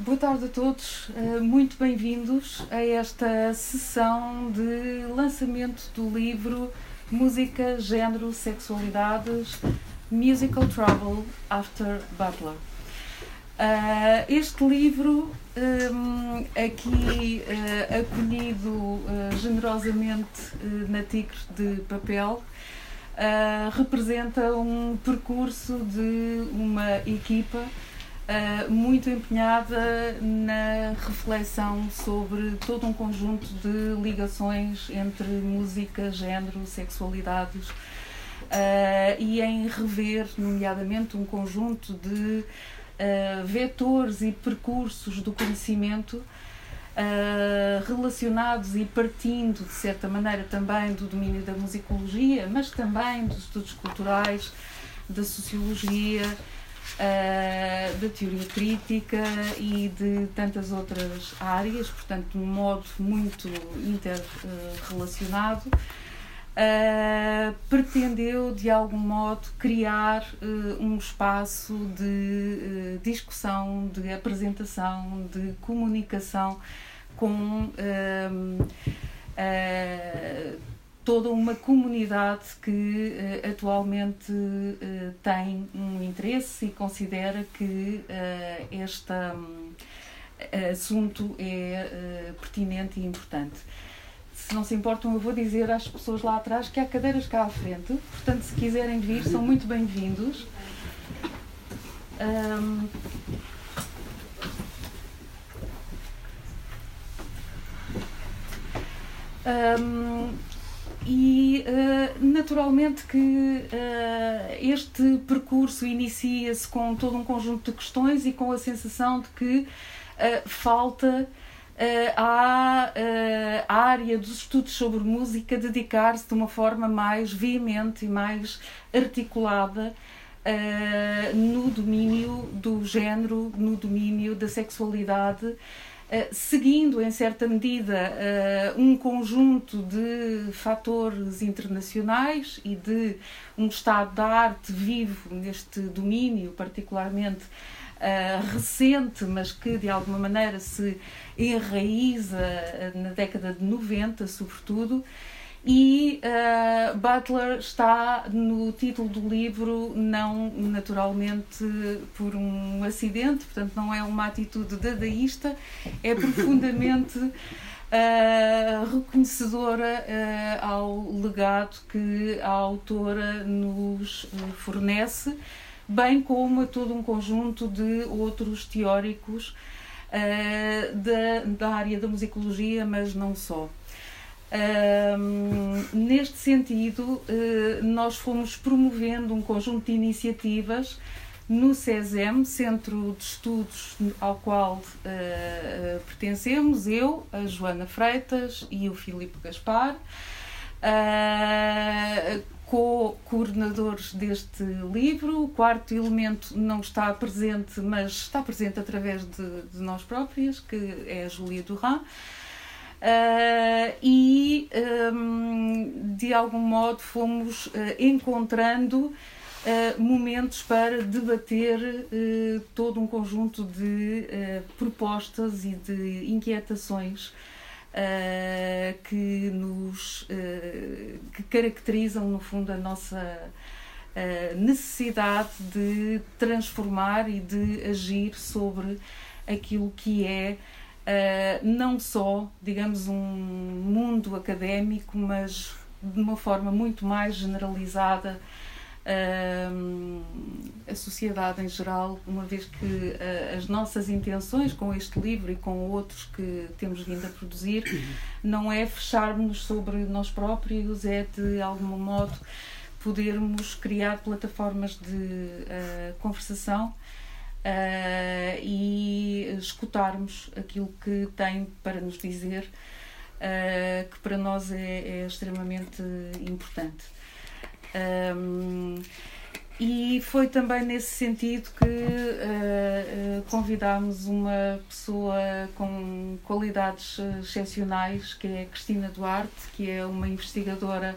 Boa tarde a todos, eh, muito bem-vindos a esta sessão de lançamento do livro Música, Gênero, Sexualidades, Musical Trouble After Butler. Uh, este livro, um, aqui acolhido generosamente na Tigre de Papel, representa um percurso de uma equipa muito empenhada na reflexão sobre todo um conjunto de ligações entre música, género, sexualidades e em rever, nomeadamente, um conjunto de uh, vetores e percursos do conhecimento uh, relacionados e partindo, de certa maneira, também do domínio da musicologia, mas também dos estudos culturais, da sociologia, uh, da teoria crítica e de tantas outras áreas, portanto, de um modo muito interrelacionado. Uh, pretendeu de algum modo criar uh, um espaço de uh, discussão, de apresentação, de comunicação com toda uma comunidade que atualmente tem um interesse e considera que este um, assunto é pertinente e importante se não se importam, eu vou dizer às pessoas lá atrás que há cadeiras cá à frente, portanto, se quiserem vir, são muito bem-vindos. Um, um, e uh, naturalmente que uh, este percurso inicia-se com todo um conjunto de questões e com a sensação de que uh, falta à uh, área dos estudos sobre música dedicar-se de uma forma mais veemente e mais articulada no domínio do género, no domínio da sexualidade, seguindo em certa medida um conjunto de fatores internacionais e de um estado da arte vivo neste domínio, particularmente uh, recente, mas que de alguma maneira se enraiza eh, na década de 90, sobretudo. E uh, Butler está no título do livro, não naturalmente por um acidente, portanto, não é uma atitude dadaísta, é profundamente uh, reconhecedora uh, ao legado que a autora nos fornece bem como a todo um conjunto de outros teóricos da, da área da musicologia, mas não só. Uh, neste sentido, uh, nós fomos promovendo um conjunto de iniciativas no CESEM, Centro de Estudos ao qual uh, pertencemos, eu, a Joana Freitas e o Filipe Gaspar, co-coordenadores deste livro. O quarto elemento não está presente, mas está presente através de, de nós próprias, que é a Julia Duran. Uh, e um, de algum modo fomos uh, encontrando uh, momentos para debater todo um conjunto de propostas e de inquietações que nos que caracterizam no fundo a nossa necessidade de transformar e de agir sobre aquilo que é não só, digamos, um mundo académico, mas de uma forma muito mais generalizada a sociedade em geral, uma vez que uh, as nossas intenções com este livro e com outros que temos vindo a produzir não é fecharmos sobre nós próprios, é de algum modo podermos criar plataformas de uh, conversação uh, e escutarmos aquilo que tem para nos dizer, que para nós é, é extremamente importante. Um, e foi também nesse sentido que uh, uh, convidámos uma pessoa com qualidades excepcionais, que é Cristina Duarte, que é uma investigadora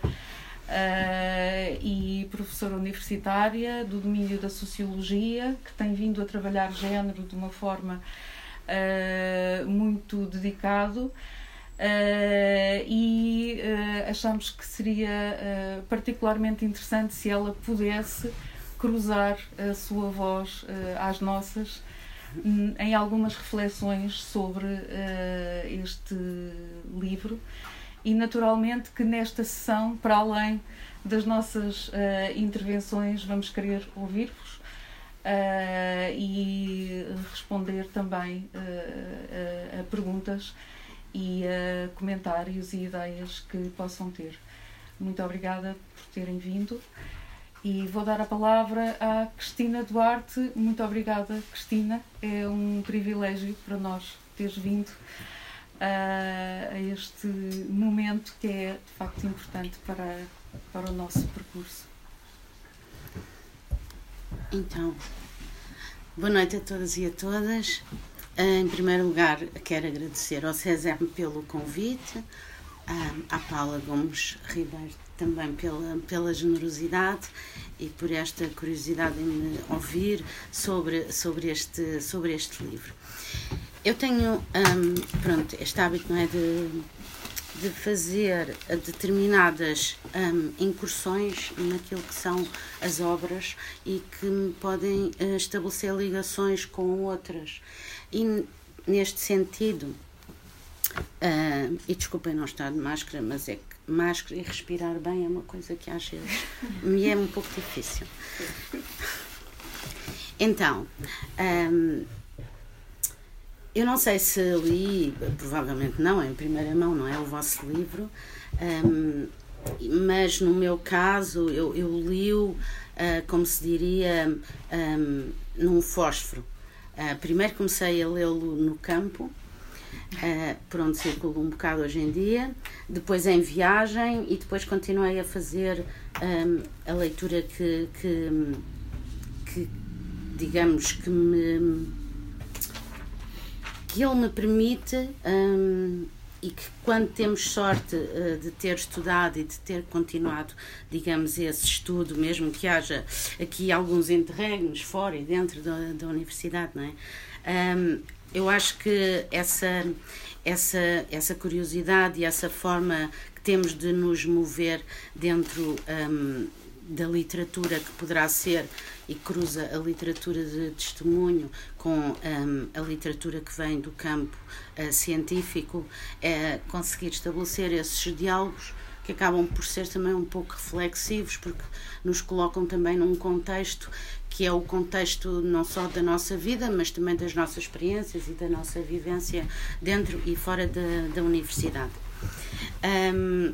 uh, e professora universitária do domínio da sociologia, que tem vindo a trabalhar género de uma forma muito dedicado. Uh, e uh, achamos que seria uh, particularmente interessante se ela pudesse cruzar a sua voz às nossas um, em algumas reflexões sobre este livro e naturalmente que nesta sessão, para além das nossas intervenções, vamos querer ouvir-vos e responder também a perguntas e uh, comentários e ideias que possam ter. Muito obrigada por terem vindo e vou dar a palavra à Cristina Duarte. Muito obrigada, Cristina. É um privilégio para nós teres vindo uh, a este momento que é de facto importante para, para o nosso percurso. Então, boa noite a todas e a todas. Em primeiro lugar, quero agradecer ao César pelo convite, à Paula Gomes Ribeiro também pela, pela generosidade e por esta curiosidade em me ouvir sobre, sobre, este, sobre este livro. Eu tenho, um, pronto, este hábito não é, de, de fazer determinadas um, incursões naquilo que são as obras e que me podem uh, estabelecer ligações com outras. E neste sentido, uh, e desculpem não estar de máscara, mas é que máscara e respirar bem é uma coisa que às vezes me é um pouco difícil. Então, um, eu não sei se li, provavelmente não, é em primeira mão, não é o vosso livro, um, mas no meu caso eu, eu li-o, uh, como se diria, um, num fósforo. Uh, primeiro comecei a lê-lo no campo, uh, por onde circulo um bocado hoje em dia, depois em viagem e depois continuei a fazer um, a leitura que, que, que, digamos, que me que ele me permite um, e que quando temos sorte uh, de ter estudado e de ter continuado, digamos, esse estudo, mesmo que haja aqui alguns interregnos fora e dentro da, da universidade, não é? Um, eu acho que essa, essa, essa curiosidade e essa forma que temos de nos mover dentro um, da literatura que poderá ser e cruza a literatura de testemunho com um, a literatura que vem do campo uh, científico, é conseguir estabelecer esses diálogos que acabam por ser também um pouco reflexivos, porque nos colocam também num contexto que é o contexto não só da nossa vida, mas também das nossas experiências e da nossa vivência dentro e fora da, da universidade. Um,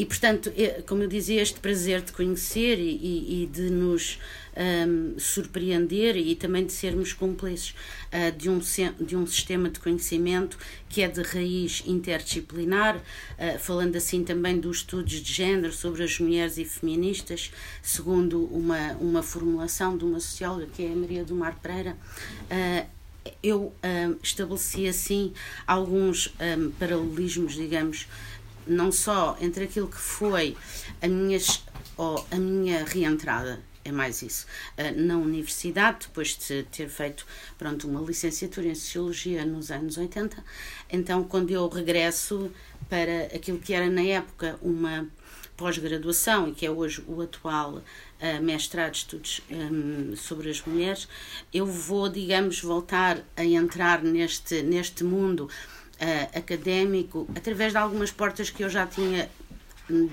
e, portanto, como eu dizia, este prazer de conhecer e, e, e de nos um, surpreender e também de sermos cúmplices uh, de, um, de um sistema de conhecimento que é de raiz interdisciplinar, uh, falando assim também dos estudos de género sobre as mulheres e feministas, segundo uma, uma formulação de uma socióloga que é a Maria do Mar Pereira. Uh, eu um, estabeleci assim alguns um, paralelismos, digamos, não só entre aquilo que foi a minha, oh, a minha reentrada é mais isso. Uh, na universidade, depois de ter feito pronto, uma licenciatura em Sociologia nos anos 80, então quando eu regresso para aquilo que era na época uma pós-graduação e que é hoje o atual uh, mestrado de estudos um, sobre as mulheres, eu vou, digamos, voltar a entrar neste, neste mundo uh, académico através de algumas portas que eu já tinha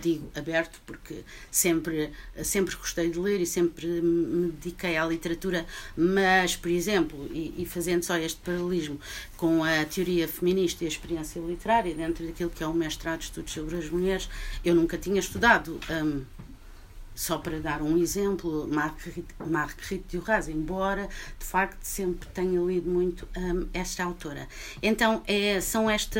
digo aberto porque sempre sempre gostei de ler e sempre me dediquei à literatura mas por exemplo e, e fazendo só este paralelismo com a teoria feminista e a experiência literária dentro daquilo que é o mestrado de estudos sobre as mulheres eu nunca tinha estudado um, só para dar um exemplo, Marguerite, Duras, embora de facto sempre tenha lido muito um, esta autora. Então é, são esta,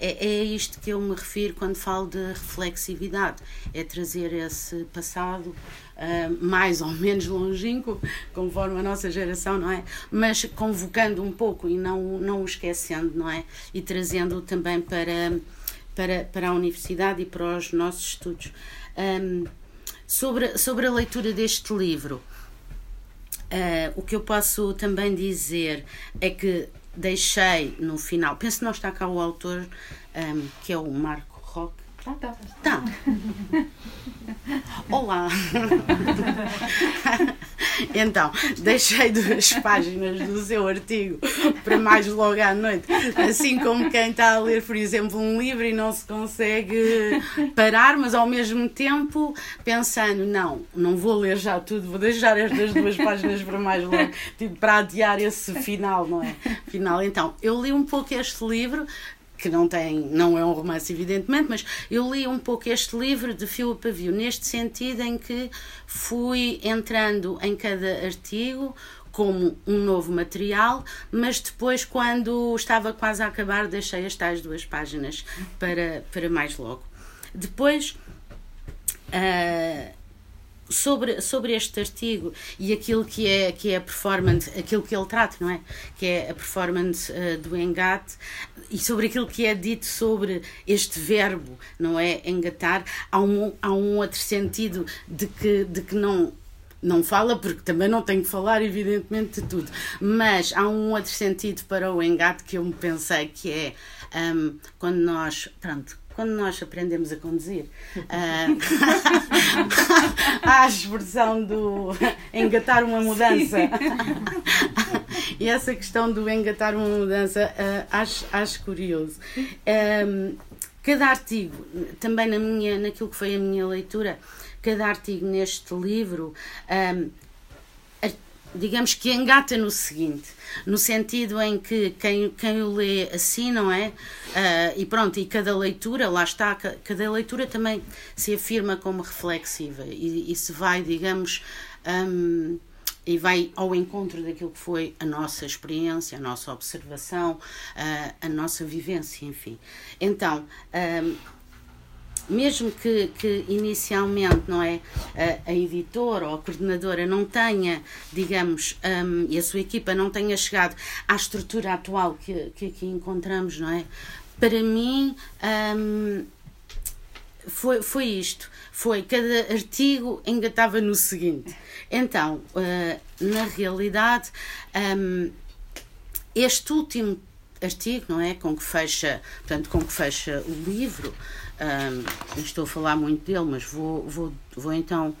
é, é isto que eu me refiro quando falo de reflexividade, é trazer esse passado uh, mais ou menos longínquo, conforme a nossa geração, não é? Mas convocando um pouco e não, não o esquecendo, não é? E trazendo também para, para, para a universidade e para os nossos estudos. Um, Sobre, sobre a leitura deste livro, uh, o que eu posso também dizer é que deixei no final, penso que não está cá o autor, um, que é o Marco Roque. Ah, tá. Tá. Olá! então, deixei duas páginas do seu artigo para mais logo à noite, assim como quem está a ler, por exemplo, um livro e não se consegue parar, mas ao mesmo tempo pensando, não, não vou ler já tudo, vou deixar estas duas páginas para mais logo, tipo, para adiar esse final, não é? Final, então, eu li um pouco este livro, que não tem, não é um romance evidentemente, mas eu li um pouco este livro de fio a pavio, neste sentido em que fui entrando em cada artigo como um novo material, mas depois, quando estava quase a acabar, deixei as tais duas páginas para, para mais logo. Depois, uh, sobre, sobre este artigo e aquilo que é, que é a performance, aquilo que ele trata, não é? Que é a performance uh, do engate e sobre aquilo que é dito sobre este verbo, não é? Engatar, há um, há um outro sentido de que, de que não não fala, porque também não tenho que falar, evidentemente, de tudo. Mas há um outro sentido para o engate que eu me pensei que é um, quando nós, pronto, quando nós aprendemos a conduzir, há a expressão do engatar uma mudança. e essa questão do engatar uma mudança uh, acho, acho curioso. Um, cada artigo, também na minha, naquilo que foi a minha leitura, cada artigo neste livro um, digamos que engata no seguinte, no sentido em que quem, quem o lê assim, não é? Uh, e pronto, e cada leitura, lá está, cada leitura também se afirma como reflexiva e, e se vai, digamos, um, e vai ao encontro daquilo que foi a nossa experiência, a nossa observação, uh, a nossa vivência, enfim. Então, um, mesmo que, que inicialmente não é a, a, editora ou a coordenadora não tenha, digamos, um, e a sua equipa não tenha chegado à estrutura atual que, que aqui encontramos, não é? Para mim um, foi, foi isto. Foi cada artigo engatava no seguinte. Então, uh, na realidade, um, este último artigo, não é, com que fecha, portanto, com que fecha o livro, um, estou a falar muito dele, mas vou, vou, vou então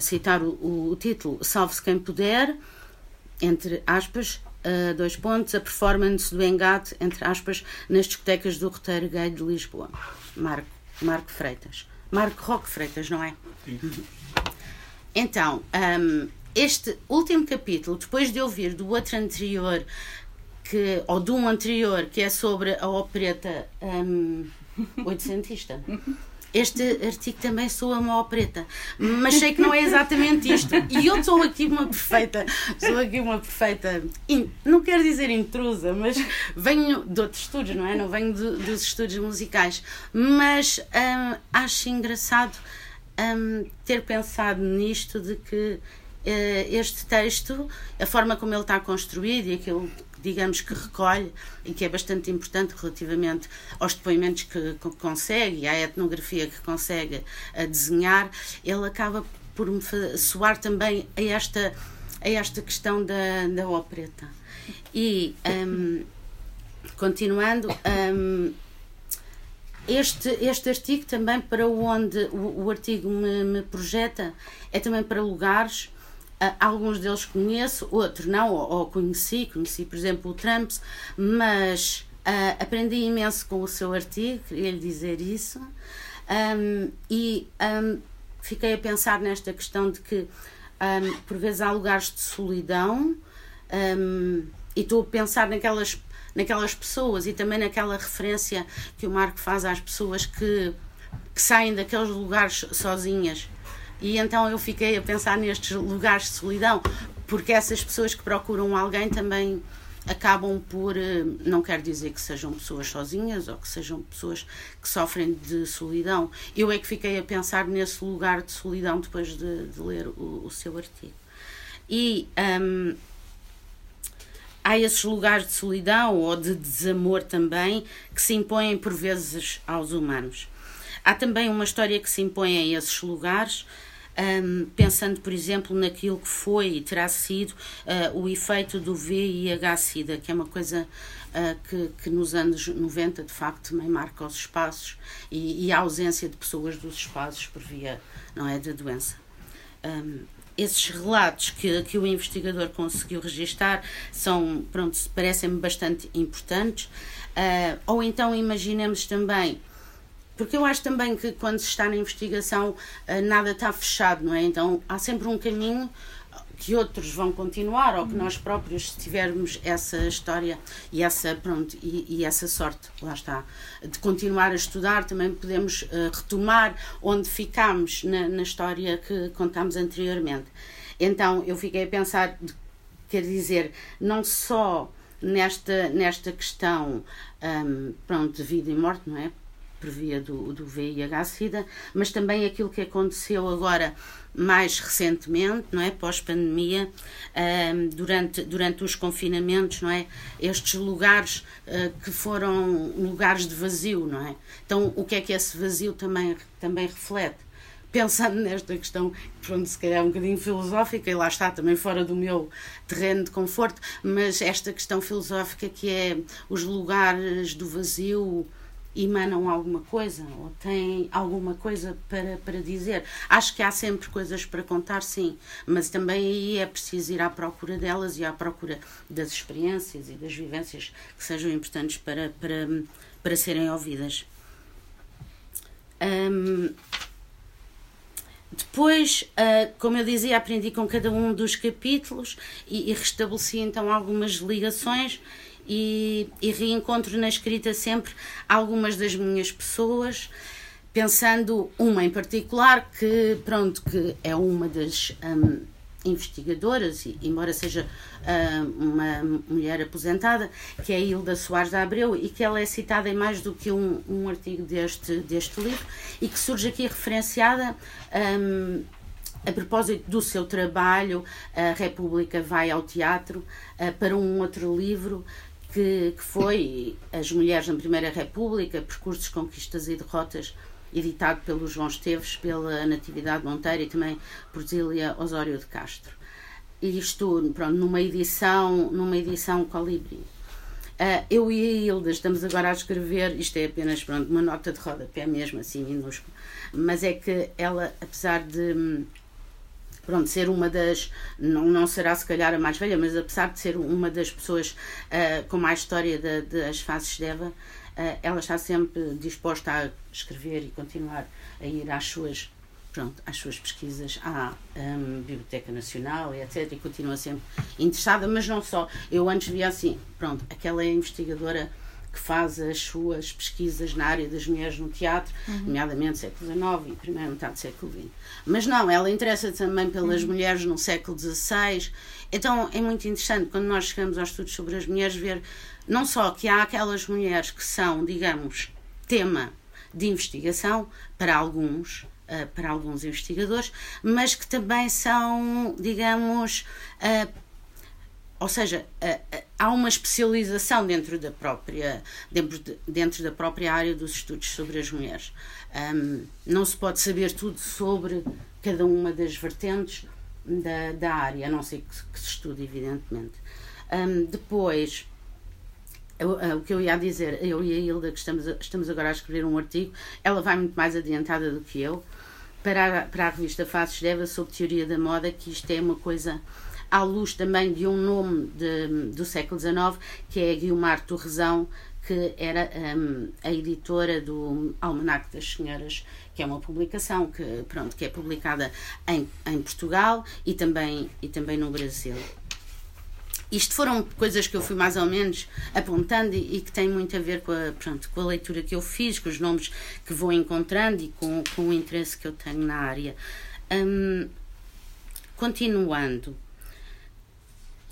citar o, o título Salve-se quem puder, entre aspas, uh, dois pontos, a performance do engate, entre aspas, nas discotecas do roteiro gay de Lisboa. Marco, Marco Freitas. Marco Roque Freitas, não é? Sim. Então, um, este último capítulo, depois de ouvir do outro anterior, que, ou de um anterior, que é sobre a opereta. Um, oitocentista. Este artigo também soa uma opereta, mas sei que não é exatamente isto. E eu sou aqui uma perfeita, sou aqui uma perfeita, não quero dizer intrusa, mas venho de outros estudos, não é? Não venho dos estudos musicais. Mas hum, acho engraçado hum, ter pensado nisto de que eh, este texto, a forma como ele está construído e aquilo digamos, que recolhe e que é bastante importante relativamente aos depoimentos que, consegue à etnografia que consegue a desenhar, ele acaba por me soar também a esta, a esta questão da, da opereta. E, um, continuando, um, este, este artigo também para onde o, o artigo me, me projeta é também para lugares alguns deles conheço, outros não, ou, ou, conheci, conheci por exemplo o Trumps, mas uh, aprendi imenso com o seu artigo, queria lhe dizer isso, um, e um, fiquei a pensar nesta questão de que um, por vezes há lugares de solidão e estou a pensar naquelas, naquelas pessoas e também naquela referência que o Marco faz às pessoas que, que saem daqueles lugares sozinhas e então eu fiquei a pensar nestes lugares de solidão, porque essas pessoas que procuram alguém também acabam por, eh, não quer dizer que sejam pessoas sozinhas ou que sejam pessoas que sofrem de solidão. Eu é que fiquei a pensar nesse lugar de solidão depois de, de ler o, o, seu artigo. E um, há esses lugares de solidão ou de desamor também que se impõem por vezes aos humanos. Há também uma história que se impõe a esses lugares um, pensando, por exemplo, naquilo que foi e terá sido uh, o efeito do VIH-Sida, que é uma coisa uh, que, que, nos anos 90, de facto, também marca os espaços e, e, a ausência de pessoas dos espaços por via não é, da doença. Um, esses relatos que, que o investigador conseguiu registar são, pronto, parecem-me bastante importantes. Uh, ou então imaginemos também porque eu acho também que quando se está na investigação uh, nada está fechado, não é? Então há sempre um caminho que outros vão continuar ou que nós próprios se tivermos essa história e essa pronto e, e essa sorte lá está de continuar a estudar também podemos uh, retomar onde ficámos na, na história que contámos anteriormente. Então eu fiquei a pensar quer dizer não só nesta nesta questão um, pronto de vida e morte não é por via do, do VIH-Sida, mas também aquilo que aconteceu agora mais recentemente, não é, pós-pandemia, um, durante, durante os confinamentos, não é, estes lugares uh, que foram lugares de vazio, não é? Então, o que é que esse vazio também, também reflete? Pensando nesta questão, pronto, se calhar é um bocadinho filosófica, e lá está, também fora do meu terreno de conforto, mas esta questão filosófica que é os lugares do vazio, emanam alguma coisa ou têm alguma coisa para, para dizer. Acho que há sempre coisas para contar, sim, mas também aí é preciso ir à procura delas e à procura das experiências e das vivências que sejam importantes para, para, para serem ouvidas. Um, depois, uh, como eu dizia, aprendi com cada um dos capítulos e restabeleci então algumas ligações e, e reencontro na escrita sempre algumas das minhas pessoas pensando uma em particular que pronto que é uma das um, investigadoras e embora seja uh, uma mulher aposentada que é a Hilda Soares da Abreu e que ela é citada em mais do que um, um artigo deste deste livro e que surge aqui referenciada um, a propósito do seu trabalho, a República vai ao teatro uh, para um outro livro que, que foi As Mulheres na Primeira República, Percursos, Conquistas e Derrotas, editado pelo João Esteves, pela Natividade Monteiro e também por Zília Osório de Castro. Isto, pronto, numa edição, numa edição colibri. Uh, eu e a Hilda estamos agora a escrever, isto é apenas pronto, uma nota de rodapé mesmo, assim, minúsculo, mas é que ela, apesar de pronto, ser uma das, não, não será se calhar a mais velha, mas apesar de ser uma das pessoas uh, com mais história de, das fases de Eva, uh, ela está sempre disposta a escrever e continuar a ir às suas pronto, às suas pesquisas à um, Biblioteca Nacional etc. E continua sempre interessada, mas não só. Eu antes via assim, pronto, aquela é investigadora que faz as suas pesquisas na área das mulheres no teatro, uhum. nomeadamente século XIX e primeira metade do século XX. Mas não, ela interessa também pelas uhum. mulheres no século XVI. Então é muito interessante quando nós chegamos aos estudos sobre as mulheres ver não só que há aquelas mulheres que são, digamos, tema de investigação para alguns, uh, para alguns investigadores, mas que também são, digamos, uh, ou seja, há uma especialização dentro da própria, dentro, de, dentro da própria área dos estudos sobre as mulheres. Um, não se pode saber tudo sobre cada uma das vertentes da, da área, a não ser que, que se estude, evidentemente. Um, depois, o, o que eu ia dizer, eu e a Hilda, que estamos, estamos agora a escrever um artigo, ela vai muito mais adiantada do que eu, para a, para a revista Faces Deva sobre teoria da moda, que isto é uma coisa à luz também de um nome de, do século XIX, que é Guilmar Torresão, que era um, a editora do Almanac das Senhoras, que é uma publicação que, pronto, que é publicada em, em Portugal e também, e também no Brasil. Isto foram coisas que eu fui mais ou menos apontando e, e, que têm muito a ver com a, pronto, com a leitura que eu fiz, com os nomes que vou encontrando e com, com o interesse que eu tenho na área. Um, continuando,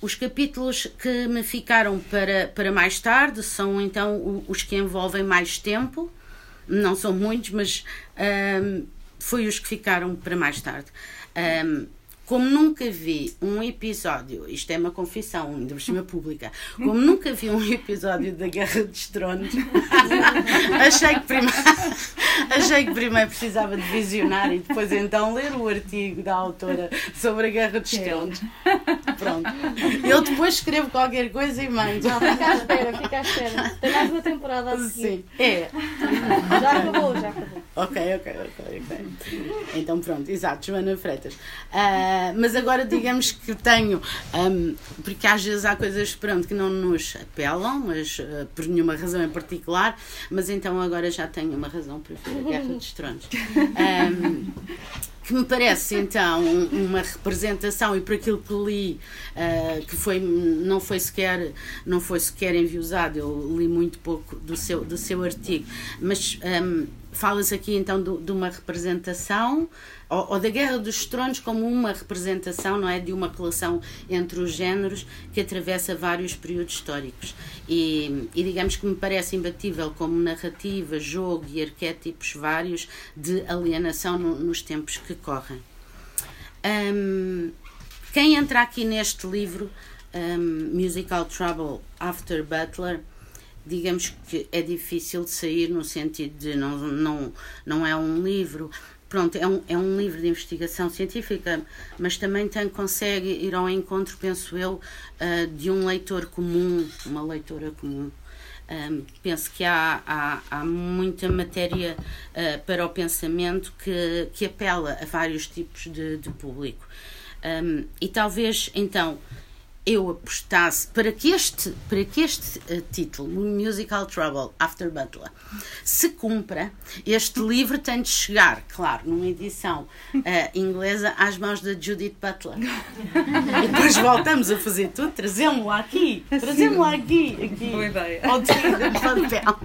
os capítulos que me ficaram para, para mais tarde são então os que envolvem mais tempo, não são muitos, mas um, foi os que ficaram para mais tarde. Um, como nunca vi um episódio, isto é uma confissão, ainda por cima pública, como nunca vi um episódio da Guerra dos Tronos, achei, que primeiro, achei que primeiro precisava de visionar e depois então ler o artigo da autora sobre a Guerra dos Tronos. Pronto. Eu depois escrevo qualquer coisa e mando. Não, fica à espera, fica à espera. Tem mais uma temporada a seguir. Sim, é. Já acabou, já acabou. Ok, ok, ok, ok. Então pronto, exato, Joana Freitas. Uh, mas agora digamos que tenho, um, porque às vezes há coisas pronto, que não nos apelam, mas uh, por nenhuma razão em particular, mas então agora já tenho uma razão para ver a Guerra dos Tronos. Um, que me parece então uma representação e por aquilo que li uh, que foi não foi sequer não foi sequer enviosado eu li muito pouco do seu do seu artigo. Mas um, fala-se aqui então do, de uma representação ou, da Guerra dos Tronos como uma representação não é? De uma relação entre os géneros que atravessa vários períodos históricos. E, e digamos que me parece imbatível como narrativa jogo e arquétipos vários de alienação no, nos tempos que correm. Um, quem entra aqui neste livro um, Musical Trouble After Butler digamos que é difícil de sair no sentido de não, não, não é um livro. Pronto, é um, é um livro de investigação científica, mas também tem, consegue ir ao encontro, penso eu, uh, de um leitor comum, uma leitora comum. Um, penso que há, há, há muita matéria uh, para o pensamento que, que apela a vários tipos de, de público. Um, e talvez, então, eu apostasse para que este, para que este uh, título, Musical Trouble After Butler, se cumpra, este livro tem de chegar, claro, numa edição uh, inglesa, às mãos da Judith Butler. e depois voltamos a fazer tudo, trazemos-lo aqui, trazemos-lo aqui, aqui Boa ideia. ao papel.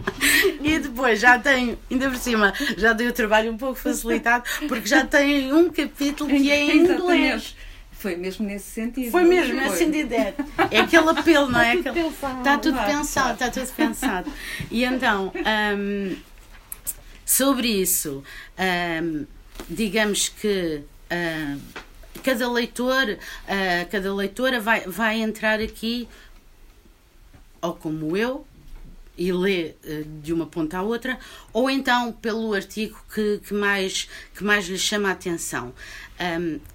E depois já tenho, ainda por cima, já dei o trabalho um pouco facilitado, porque já tem um capítulo que é em inglês. Foi mesmo nesse sentido. Foi mesmo nesse sentido. É, é aquele apelo, não é? Está tudo pensado. Está tudo pensado, está tudo pensado. E então, um, sobre isso, um, digamos que uh, cada leitor, uh, cada leitora vai, vai entrar aqui, ou como eu, e lê uh, de uma ponta à outra, ou então pelo artigo que, que, mais, que mais lhe chama a atenção.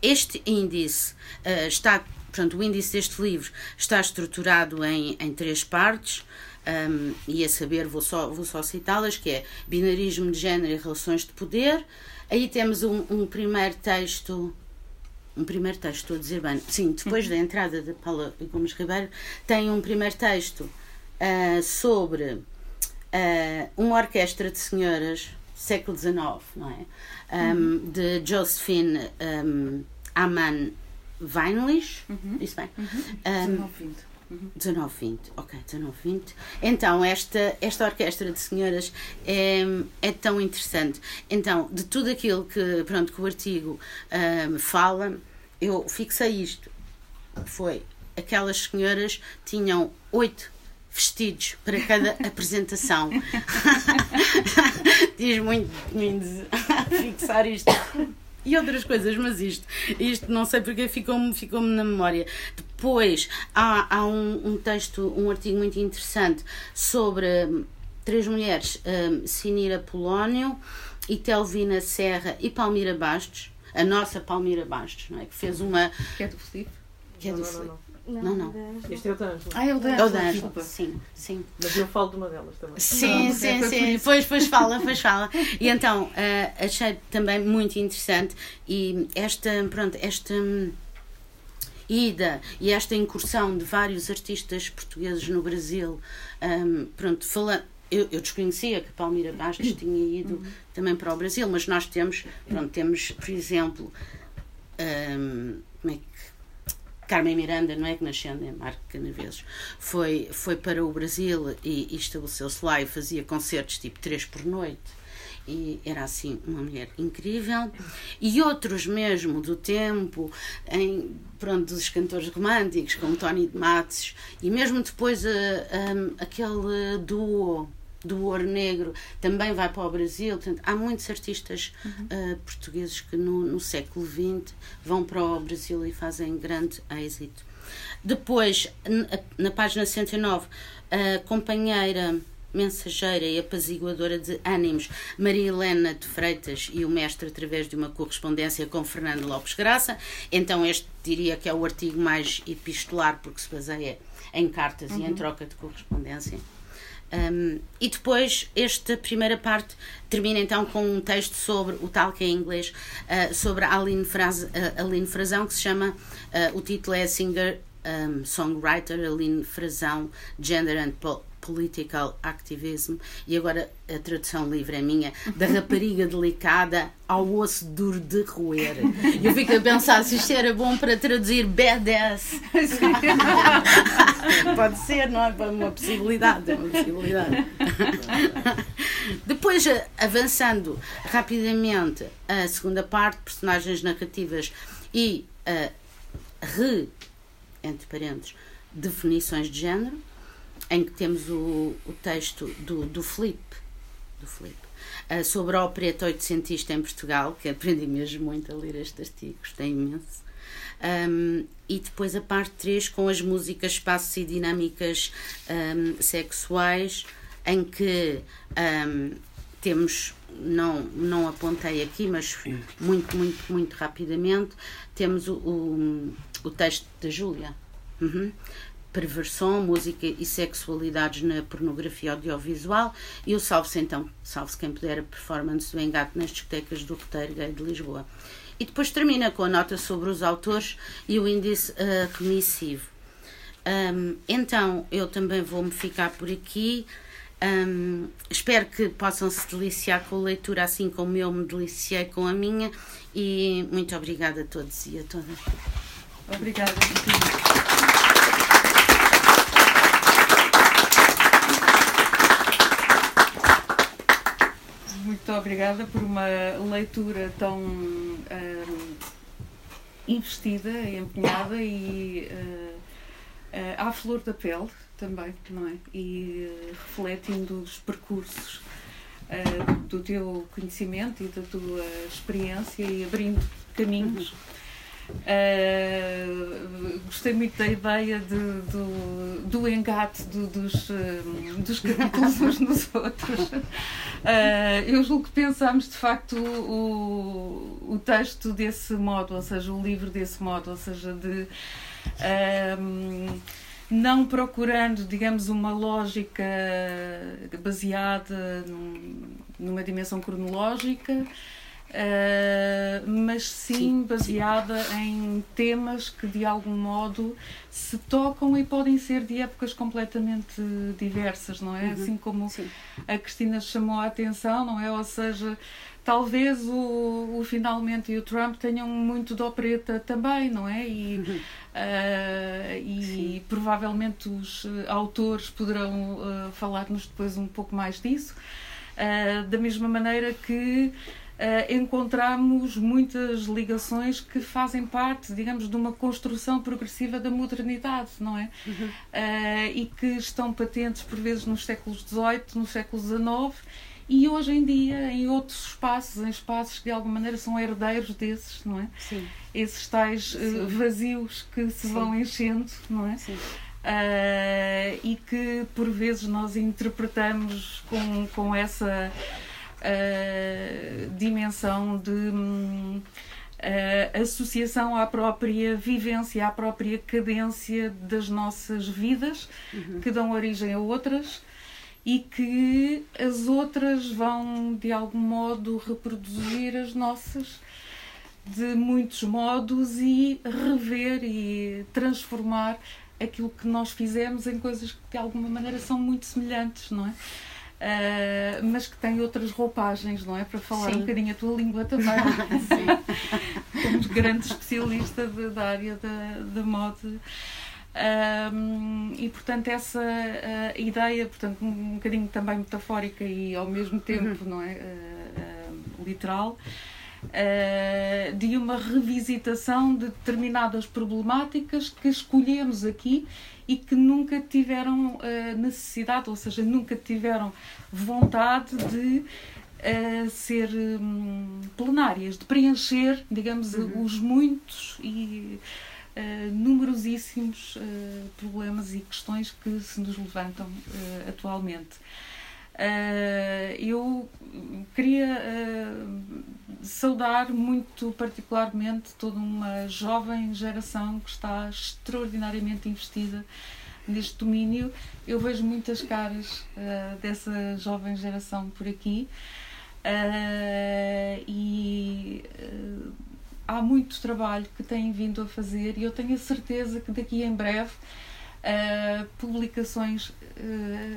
Este índice uh, está, portanto, o índice deste livro está estruturado em, em três partes. Um, e a saber, vou só, vou só citá-las, que é binarismo de género e relações de poder. Aí temos um, um primeiro texto um primeiro texto, estou a dizer bem, sim, depois da entrada de Paula Gomes Ribeiro, tem um primeiro texto uh, sobre uh, uma orquestra de senhoras século XIX, não é? Um, uhum. De Josephine um, Aman Weinlich, uhum. isso bem? Uhum. Um, 19, 20, ok, 19, 20. Então, esta, esta orquestra de senhoras é, é tão interessante. Então, de tudo aquilo que, pronto, que o artigo um, fala, eu fixei isto. Foi, aquelas senhoras tinham oito vestidos para cada apresentação. Diz muito de fixar isto. E outras coisas, mas isto, isto não sei porque ficou-me ficou na memória. Depois há, há um, um, texto, um artigo muito interessante sobre hum, três mulheres, um, Sinira Polónio, Itelvina Serra e Palmira Bastos, a nossa Palmira Bastos, não é? Que fez uma. Que é do Filipe? Que é do Filipe. Não, não. Este é o da Ah, é o da É o da sim, sim. Mas eu falo de uma delas também. Sim, sim, é sim. Pois, pois fala, pois fala. E então, uh, achei também muito interessante e esta, pronto, esta hum, ida e esta incursão de vários artistas portugueses no Brasil, um, pronto, falando eu, eu, desconhecia que Palmira Bastos tinha ido uhum. também para o Brasil, mas nós temos, pronto, temos, por exemplo, um, como é que Carmen Miranda, não é que nasceu em Marco Canaveses, foi, foi para o Brasil e, e estabeleceu-se lá e fazia concertos tipo três por noite. E era assim uma mulher incrível. E outros mesmo do tempo, em, pronto, dos cantores românticos, como Tony de Matos, e mesmo depois uh, um, aquele duo do ouro negro também vai para o Brasil. Portanto, há muitos artistas Uhum. uh, portugueses que no, no século XX vão para o Brasil e fazem grande êxito. Depois, na página 109, a companheira mensageira e apaziguadora de ânimos, Maria Helena de Freitas e o mestre através de uma correspondência com Fernando Lopes Graça. Então este diria que é o artigo mais epistolar porque se baseia em cartas e em troca de correspondência. Um, e depois, esta primeira parte termina então com um texto sobre o tal que é inglês, uh, sobre a Aline, Fraz, uh, Aline Frazão, que se chama, uh, o título é Singer um, Songwriter Aline Frazão, Gender and Political Activism, e agora a tradução livre é minha, da rapariga delicada ao osso duro de roer. Eu fico a pensar se isto era bom para traduzir badass. Pode ser, não é? Uma possibilidade, é uma possibilidade. Depois, eh, avançando rapidamente a segunda parte, personagens narrativas e a re, entre parênteses, definições de género, em que temos o, o texto do, do Flip, do Flip, eh, sobre a opereta oitocentista em Portugal, que aprendi mesmo muito a ler este artigo, gostei imenso. Um, e depois a parte 3 com as músicas, espaços e dinâmicas um, sexuais, em que um, temos, não, não apontei aqui, mas muito, muito, muito rapidamente, temos o, o, o texto da Júlia. Uhum. Perversão, música e sexualidades na pornografia audiovisual e o Salve-se então, Salve-se quem puder, a performance do engate nas discotecas do roteiro gay de Lisboa. E depois termina com a nota sobre os autores e o índice uh, remissivo. Um, então, eu também vou-me ficar por aqui. Um, espero que possam se deliciar com a leitura, assim como eu me deliciei com a minha. E muito obrigada a todos e a todas. Obrigada, Muito obrigada por uma leitura tão hum, investida, empenhada e uh, uh, à flor da pele também, não é? E uh, refletindo os percursos do teu conhecimento e da tua experiência e abrindo caminhos. Uh, gostei muito da ideia de, do, do engate do, dos, uh, dos capítulos uns nos outros. Uh, eu julgo que pensámos de facto o, o texto desse modo, ou seja, o livro desse modo, ou seja, de não procurando, digamos, uma lógica baseada num, numa dimensão cronológica. Uh, mas sim baseada em temas que de algum modo se tocam e podem ser de épocas completamente diversas, não é? Uhum. Assim como sim. a Cristina chamou a atenção, não é? Ou seja, talvez o, o Finalmente e o Trump tenham muito de opereta também, não é? E, uhum. uh, e provavelmente os autores poderão uh, falar-nos depois um pouco mais disso. da mesma maneira que Uh, encontramos muitas ligações que fazem parte, digamos, de uma construção progressiva da modernidade, não é? Uhum. Uh, e que estão patentes por vezes nos séculos XVIII, no século XIX e hoje em dia em outros espaços, em espaços que de alguma maneira são herdeiros desses, não é? Sim. Esses tais uh, vazios que se Sim. vão enchendo, não é? Sim. Uh, e que por vezes nós interpretamos com, com essa uh, dimensão de um, associação à própria vivência, à própria cadência das nossas vidas, uhum. que dão origem a outras e que as outras vão de algum modo reproduzir as nossas de muitos modos e rever e transformar aquilo que nós fizemos em coisas que de alguma maneira são muito semelhantes, não é? Uh, mas que têm outras roupagens, não é? Para falar Sim. um bocadinho a tua língua também. Como grande especialista de, da área da, da moda. Um, e portanto essa uh, ideia portanto um bocadinho também metafórica e ao mesmo tempo Uhum. não é uh, literal uh, de uma revisitação de determinadas problemáticas que escolhemos aqui e que nunca tiveram uh, necessidade, ou seja, nunca tiveram vontade de uh, ser um, plenárias, de preencher, digamos, uhum. os muitos e uh, numerosíssimos problemas e questões que se nos levantam atualmente. Eu queria saudar muito particularmente toda uma jovem geração que está extraordinariamente investida neste domínio. Eu vejo muitas caras uh, dessa jovem geração por aqui uh, e uh, há muito trabalho que têm vindo a fazer e eu tenho a certeza que daqui em breve publicações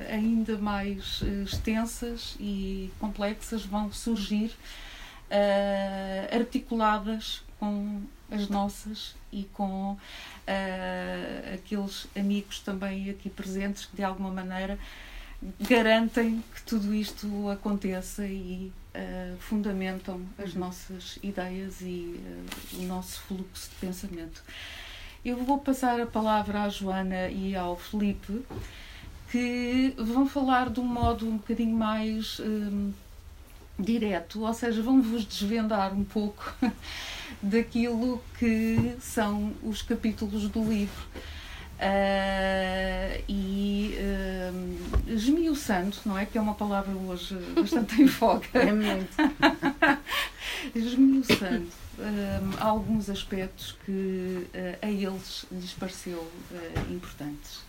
ainda mais extensas e complexas vão surgir uh, articuladas com as nossas e com uh, aqueles amigos também aqui presentes que de alguma maneira garantem que tudo isto aconteça e uh, fundamentam as uhum. nossas ideias e uh, o nosso fluxo de pensamento. Eu vou passar a palavra à Joana e ao Felipe, que vão falar de um modo um bocadinho mais direto, ou seja, vão-vos desvendar um pouco daquilo que são os capítulos do livro. Uh, e uh, esmiuçando, não é? Que é uma palavra hoje bastante em foca. É muito. esmiuçando uh, alguns aspectos que uh, a eles lhes pareceu importantes.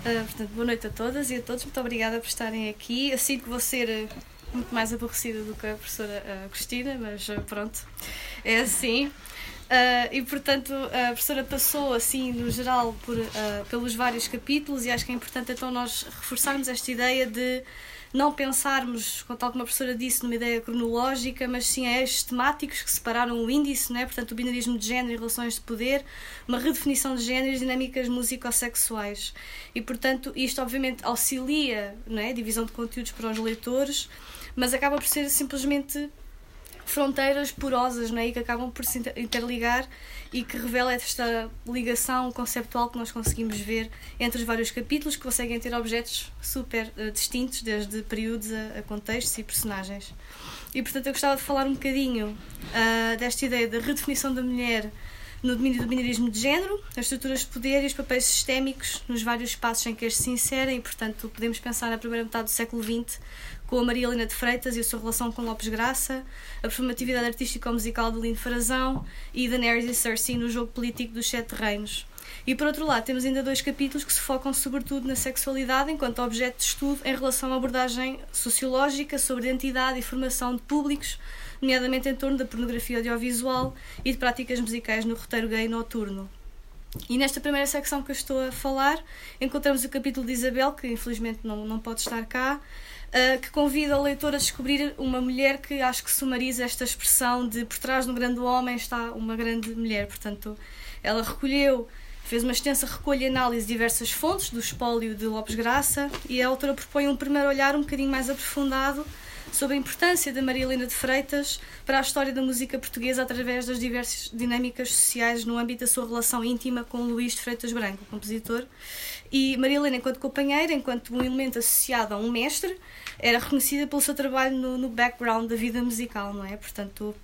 Uh, portanto, boa noite a todas e a todos. Muito obrigada por estarem aqui. Eu sinto que vou ser uh, muito mais aborrecida do que a professora uh, Cristina, mas pronto, é assim. e portanto, a professora passou, assim, no geral, por, pelos vários capítulos, e acho que é importante então nós reforçarmos esta ideia de não pensarmos, tal como a professora disse, numa ideia cronológica, mas sim a eixos temáticos que separaram o índice, né? portanto, o binarismo de género e relações de poder, uma redefinição de género e dinâmicas musicossexuais. E, portanto, isto obviamente auxilia né? a divisão de conteúdos para os leitores, mas acaba por ser simplesmente fronteiras porosas não é? e que acabam por se interligar e que revela esta ligação conceptual que nós conseguimos ver entre os vários capítulos que conseguem ter objetos super uh, distintos, desde períodos a, a, contextos e personagens. E portanto eu gostava de falar um bocadinho uh, desta ideia da redefinição da mulher no domínio do binarismo de género, as estruturas de poder e os papéis sistémicos nos vários espaços em que este se inserem, e portanto podemos pensar na primeira metade do século XX com a Maria Helena de Freitas e a sua relação com Lopes Graça, a performatividade artístico-musical de Lindo Farazão e Daenerys e Cersei no jogo político dos Sete Reinos. E por outro lado, temos ainda dois capítulos que se focam sobretudo na sexualidade enquanto objeto de estudo em relação à abordagem sociológica sobre identidade e formação de públicos, nomeadamente em torno da pornografia audiovisual e de práticas musicais no roteiro gay noturno. E nesta primeira secção que eu estou a falar, encontramos o capítulo de Isabel, que infelizmente não, não pode estar cá, uh, que convida o leitor a descobrir uma mulher que acho que sumariza esta expressão de por trás um grande homem está uma grande mulher. Portanto, ela recolheu, fez uma extensa recolha e análise de diversas fontes do espólio de Lopes Graça e a autora propõe um primeiro olhar um bocadinho mais aprofundado sobre a importância da Maria Helena de Freitas para a história da música portuguesa através das diversas dinâmicas sociais no âmbito da sua relação íntima com Luís de Freitas Branco, compositor. E Maria Helena, enquanto companheira, enquanto um elemento associado a um mestre, era reconhecida pelo seu trabalho no, no background da vida musical, não é? Portanto,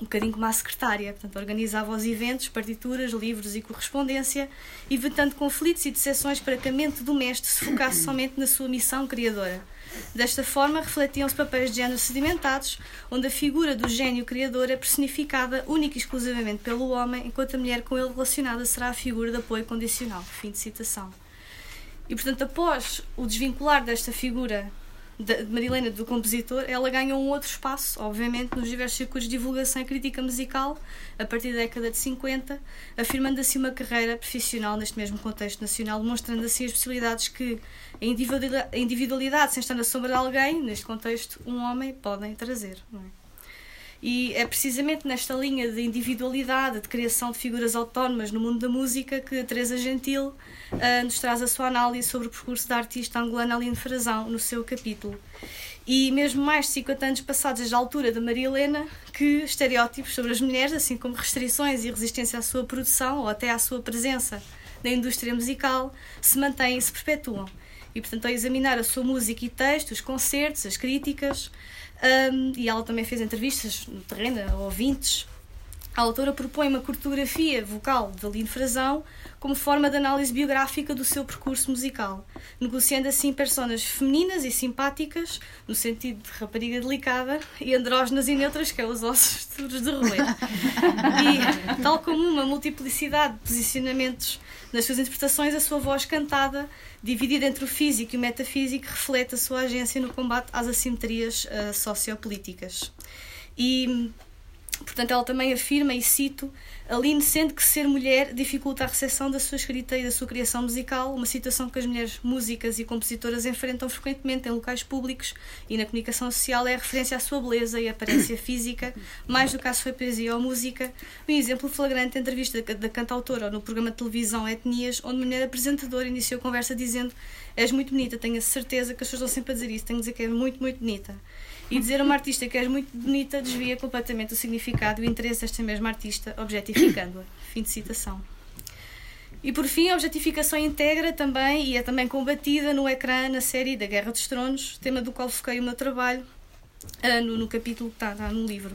um bocadinho como a secretária, portanto, organizava os eventos, partituras, livros e correspondência, evitando conflitos e decepções para que a mente do mestre se focasse somente na sua missão criadora. Desta forma, refletiam-se papéis de género sedimentados, onde a figura do gênio criador é personificada única e exclusivamente pelo homem, enquanto a mulher com ele relacionada será a figura de apoio condicional. Fim de citação. E, portanto, após o desvincular desta figura de Marilena do compositor, ela ganhou um outro espaço, obviamente, nos diversos circuitos de divulgação e crítica musical, a partir da década de 50, afirmando assim uma carreira profissional neste mesmo contexto nacional, demonstrando assim as possibilidades que a individualidade, sem estar na sombra de alguém, neste contexto, um homem, podem trazer. Não é? E é precisamente nesta linha de individualidade, de criação de figuras autónomas no mundo da música, que a Teresa Gentil uh, nos traz a sua análise sobre o percurso da artista angolana Aline Frazão no seu capítulo. e mesmo mais de 50 anos passados desde a altura da Maria Helena, que estereótipos sobre as mulheres, assim como restrições e resistência à sua produção ou até à sua presença na indústria musical, se mantêm e se perpetuam. E, portanto, ao examinar a sua música e texto, os concertos, as críticas, um, e ela também fez entrevistas no terreno a ouvintes, a autora propõe uma cartografia vocal de Aline Frazão como forma de análise biográfica do seu percurso musical, negociando assim personas femininas e simpáticas, no sentido de rapariga delicada, e andrógenas e neutras, que é os ossos duros de rolê. E, tal como uma multiplicidade de posicionamentos nas suas interpretações, a sua voz cantada, dividida entre o físico e o metafísico, reflete a sua agência no combate às assimetrias uh, sociopolíticas. E Portanto, ela também afirma, e cito, Aline sente que ser mulher dificulta a recepção da sua escrita e da sua criação musical, uma situação que as mulheres músicas e compositoras enfrentam frequentemente em locais públicos e na comunicação social é a referência à sua beleza e aparência física, mais do que à sua poesia ou música. Um exemplo flagrante é a entrevista da cantautora no programa de televisão Etnias, onde uma mulher apresentadora iniciou a conversa dizendo És muito bonita, tenho a certeza que as pessoas estão sempre a dizer isso, tenho a dizer que és muito, muito bonita. E dizer a uma artista que és muito bonita desvia completamente o significado e o interesse desta mesma artista, objetificando-a. Fim de citação. E por fim, a objetificação integra também e é também combatida no ecrã na série da Guerra dos Tronos, tema do qual foquei o meu trabalho uh, no, no capítulo que está, está no livro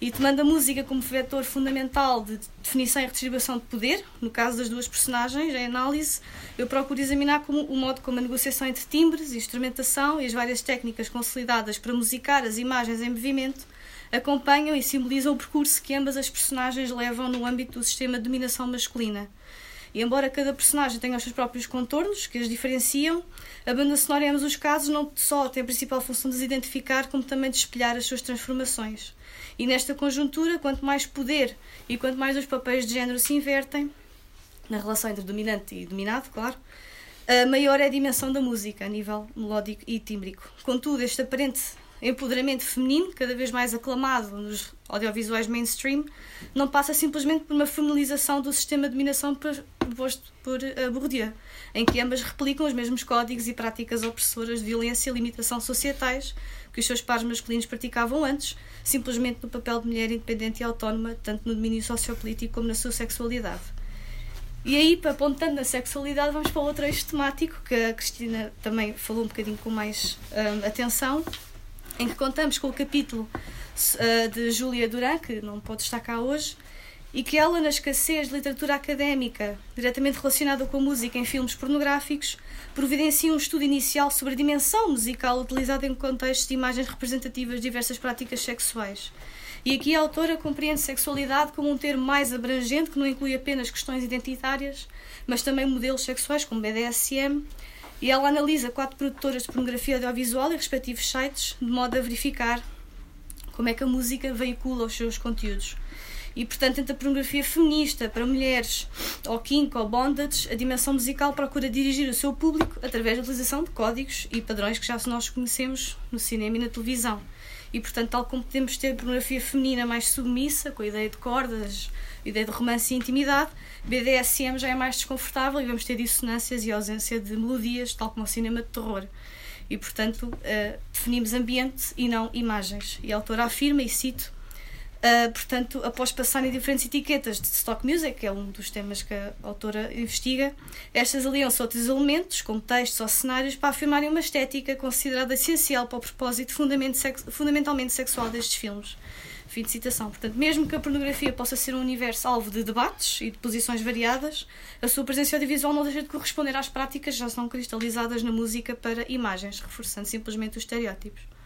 e tomando a música como vetor fundamental de definição e redistribuição de poder, no caso das duas personagens, em análise, eu procuro examinar como, o modo como a negociação entre timbres, instrumentação e as várias técnicas consolidadas para musicar as imagens em movimento acompanham e simbolizam o percurso que ambas as personagens levam no âmbito do sistema de dominação masculina. E embora cada personagem tenha os seus próprios contornos que as diferenciam, a banda sonora em ambos os casos não só tem a principal função de as identificar, como também de espelhar as suas transformações. E nesta conjuntura, quanto mais poder e quanto mais os papéis de género se invertem, na relação entre dominante e dominado, claro, maior é a dimensão da música a nível melódico e tímbrico. Contudo, este aparente empoderamento feminino, cada vez mais aclamado nos audiovisuais mainstream, não passa simplesmente por uma feminização do sistema de dominação proposto por uh, Bourdieu, em que ambas replicam os mesmos códigos e práticas opressoras de violência e limitação societais que os seus pares masculinos praticavam antes, simplesmente no papel de mulher independente e autónoma, tanto no domínio sociopolítico como na sua sexualidade. E aí, apontando na sexualidade, vamos para outro eixo temático que a Cristina também falou um bocadinho com mais um, atenção, em que contamos com o capítulo uh, de Júlia Duran, que não pode estar cá hoje, e que ela, na escassez de literatura académica diretamente relacionada com a música em filmes pornográficos, providencia um estudo inicial sobre a dimensão musical utilizada em contextos de imagens representativas de diversas práticas sexuais. E aqui a autora compreende sexualidade como um termo mais abrangente que não inclui apenas questões identitárias, mas também modelos sexuais como BDSM. E ela analisa quatro produtoras de pornografia audiovisual e respectivos sites, de modo a verificar como é que a música veicula os seus conteúdos. E, portanto, entre a pornografia feminista para mulheres, ou kink ou bondage, a dimensão musical procura dirigir o seu público através da utilização de códigos e padrões que já nós conhecemos no cinema e na televisão. E, portanto, tal como podemos ter pornografia feminina mais submissa, com a ideia de cordas, ideia de romance e intimidade, BDSM já é mais desconfortável e vamos ter dissonâncias e ausência de melodias, tal como o cinema de terror. E, portanto, uh, definimos ambiente e não imagens. E a autora afirma, e cito, Uh, portanto, após passarem diferentes etiquetas de stock music, que é um dos temas que a autora investiga, estas aliam-se outros elementos, como textos ou cenários, para afirmarem uma estética considerada essencial para o propósito fundamentalmente sexual destes filmes. Fim de citação. Portanto, mesmo que a pornografia possa ser um universo alvo de debates e de posições variadas, a sua presença audiovisual não deixa de corresponder às práticas já são cristalizadas na música para imagens, reforçando simplesmente os estereótipos.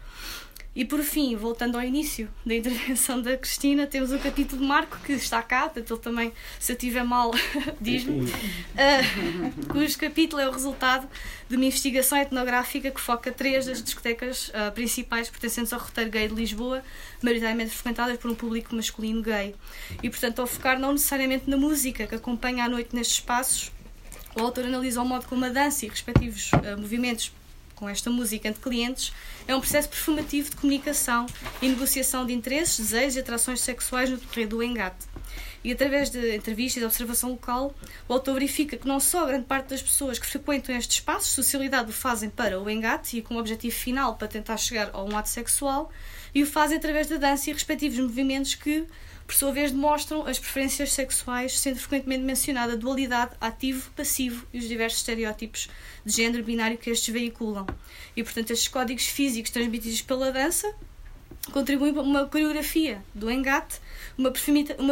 E por fim, voltando ao início da intervenção da Cristina, temos o capítulo de Marco, que está cá, portanto ele também, se eu estiver mal, diz-me, uh, cujo capítulo é o resultado de uma investigação etnográfica que foca três das discotecas uh, principais pertencentes ao roteiro gay de Lisboa, maioritariamente frequentadas por um público masculino gay. E, portanto, ao focar não necessariamente na música que acompanha a noite nestes espaços, o autor analisa o modo como a dança e respectivos uh, movimentos com esta música entre clientes é um processo performativo de comunicação e negociação de interesses, desejos e atrações sexuais no decorrer do engate. E através de entrevistas e observação local, o autor verifica que não só grande parte das pessoas que frequentam estes espaços de socialidade o fazem para o engate e com o objetivo final para tentar chegar a um ato sexual, e o fazem através da dança e respectivos movimentos que, por sua vez, demonstram as preferências sexuais, sendo frequentemente mencionada a dualidade ativo-passivo e os diversos estereótipos de género binário que estes veiculam. E, portanto, estes códigos físicos transmitidos pela dança contribuem para uma coreografia do engate, uma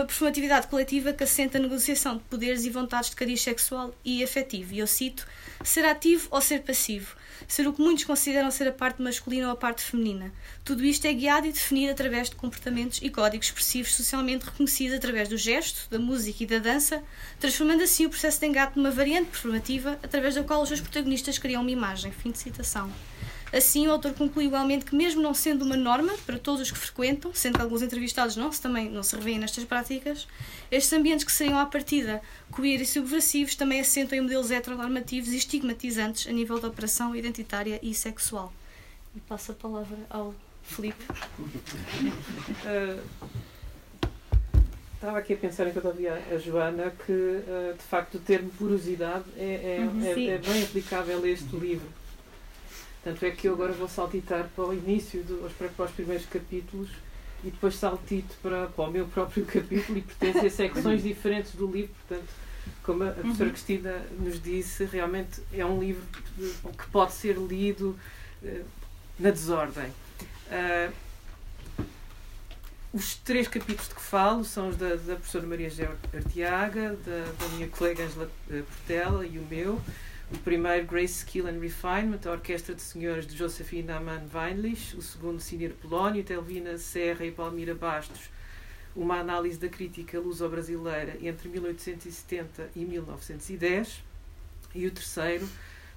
performatividade coletiva que assenta a negociação de poderes e vontades de cariz sexual e afetivo. E eu cito: ser ativo ou ser passivo, ser o que muitos consideram ser a parte masculina ou a parte feminina. Tudo isto é guiado e definido através de comportamentos e códigos expressivos socialmente reconhecidos através do gesto, da música e da dança, transformando assim o processo de engate numa variante performativa através da qual os seus protagonistas criam uma imagem. Fim de citação. Assim, o autor conclui igualmente que, mesmo não sendo uma norma para todos os que frequentam, sendo que alguns entrevistados não se, também não se revêem nestas práticas, estes ambientes que seriam à partida queer e subversivos também assentam em modelos heteronormativos e estigmatizantes a nível da operação identitária e sexual. E passo a palavra ao Filipe. Uh, estava aqui a pensar enquanto ouvia a Joana que, uh, de facto, o termo porosidade é, é, Uhum, é, é bem aplicável a este livro. Tanto é que eu agora vou saltitar para o início, do, para, os primeiros capítulos e depois saltito para, para o meu próprio capítulo e pertence a secções diferentes do livro. Portanto, como a professora Cristina nos disse, realmente é um livro que pode ser lido eh, na desordem. Ah, os três capítulos de que falo são os da, da professora Maria G. Artiaga, da, da minha colega Angela eh, Portela e o meu. O primeiro, Grace, Skill and Refinement, a Orquestra de Senhores de Josefina Aman Weinlich. O segundo, Sinir Polónio, Telvina Serra e Palmira Bastos. Uma análise da crítica luso-brasileira entre 1870 e 1910. E o terceiro,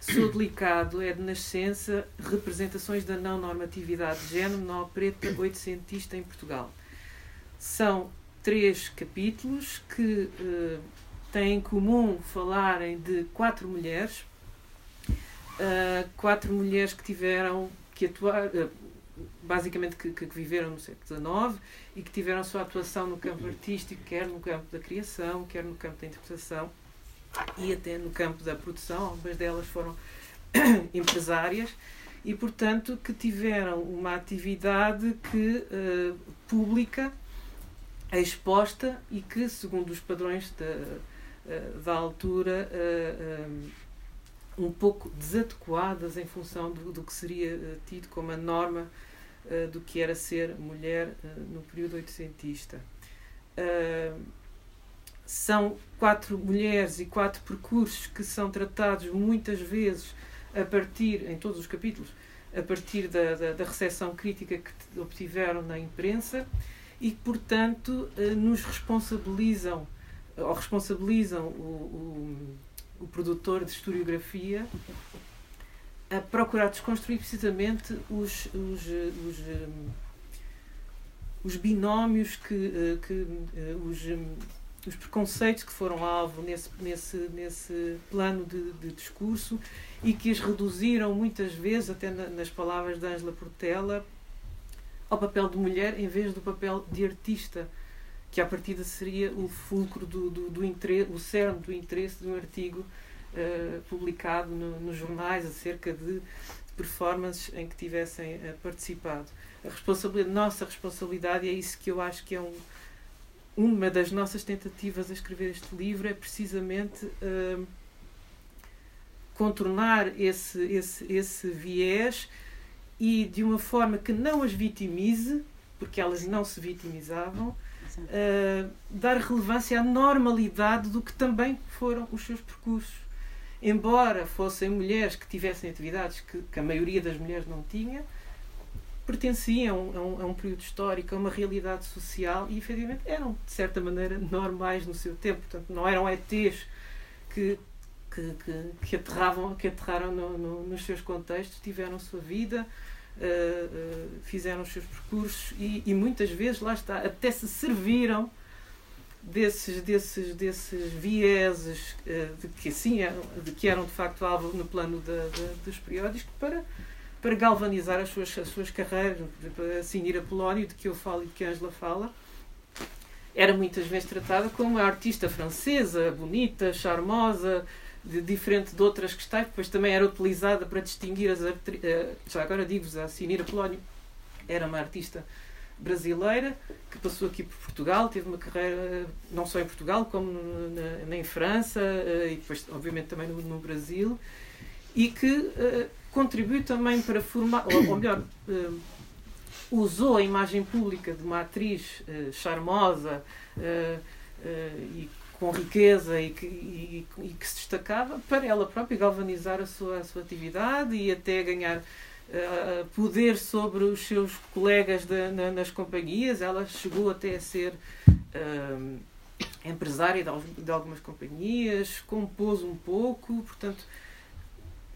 Sou Delicado, é de nascença Representações da Não Normatividade de Género na Opereta Oitocentista em Portugal. São três capítulos que eh, têm em comum falarem de quatro mulheres, uh, quatro mulheres que tiveram que atuar, uh, basicamente que, que, viveram no século XIX e que tiveram sua atuação no campo artístico, quer no campo da criação, quer no campo da interpretação e até no campo da produção. Algumas delas foram empresárias e, portanto, que tiveram uma atividade que uh, pública exposta e que, segundo os padrões da, da altura, um pouco desadequadas em função do, do que seria tido como a norma do que era ser mulher no período oitocentista. São quatro mulheres e quatro percursos que são tratados muitas vezes a partir, em todos os capítulos, a partir da, da, da recepção crítica que obtiveram na imprensa e que, portanto, nos responsabilizam ou responsabilizam o, o, o, produtor de historiografia a procurar desconstruir precisamente os, os, os, os binómios que, que os, os preconceitos que foram alvo nesse, nesse, nesse plano de, de discurso e que as reduziram muitas vezes, até na, nas palavras de Ângela Portela, ao papel de mulher em vez do papel de artista que à partida seria o fulcro do, do, do interesse, o cerne do interesse de um artigo uh, publicado no, nos jornais acerca de, performances em que tivessem uh, participado. A responsabilidade, nossa responsabilidade, e é isso que eu acho que é um, uma das nossas tentativas a escrever este livro, é precisamente uh, contornar esse, esse, esse viés e de uma forma que não as vitimize, porque elas não se vitimizavam, Uh, dar relevância à normalidade do que também foram os seus percursos. Embora fossem mulheres que tivessem atividades que, que a maioria das mulheres não tinha, pertenciam a um, a um, período histórico, a uma realidade social e, efetivamente, eram, de certa maneira, normais no seu tempo. Portanto, não eram ETs que, que, que, que aterravam, que aterraram no, no, nos seus contextos, tiveram sua vida, Uh, uh, fizeram os seus percursos e, e, muitas vezes lá está até se serviram desses desses desses vieses uh, de que assim eram, de que eram de facto alvo no plano dos periódicos para para galvanizar as suas as suas carreiras para Sinira Polónio de que eu falo e de que a Angela fala. Era muitas vezes tratada como uma artista francesa, bonita, charmosa, de, diferente de outras que está, depois também era utilizada para distinguir as atri- eh, já agora digo-vos, a Sinira Polónio era uma artista brasileira que passou aqui por Portugal, teve uma carreira não só em Portugal como na, na- em França eh, e depois obviamente também no, no Brasil e que eh, contribuiu também para formar, ou, ou melhor, eh, usou a imagem pública de uma atriz eh, charmosa e com riqueza e que, e- e que se destacava para ela própria galvanizar a sua, a sua atividade e até ganhar eh, poder sobre os seus colegas de- na- nas companhias. Ela chegou até a ser eh, empresária de, de algumas companhias, compôs um pouco, portanto,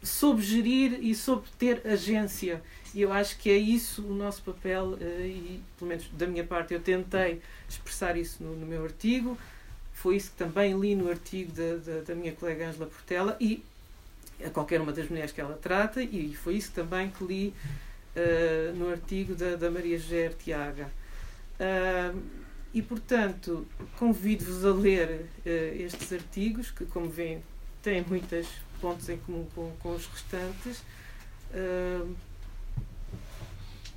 soube gerir e soube ter agência. E eu acho que é isso o nosso papel, eh, e pelo menos da minha parte eu tentei expressar isso no, no meu artigo. Foi isso que também li no artigo da, da, da minha colega Angela Portela e a qualquer uma das mulheres que ela trata, e foi isso também que li eh, no artigo da, da Maria José Artiaga. Ah, e, portanto, convido-vos a ler eh, estes artigos, que, como veem, têm muitos pontos em comum com, com os restantes.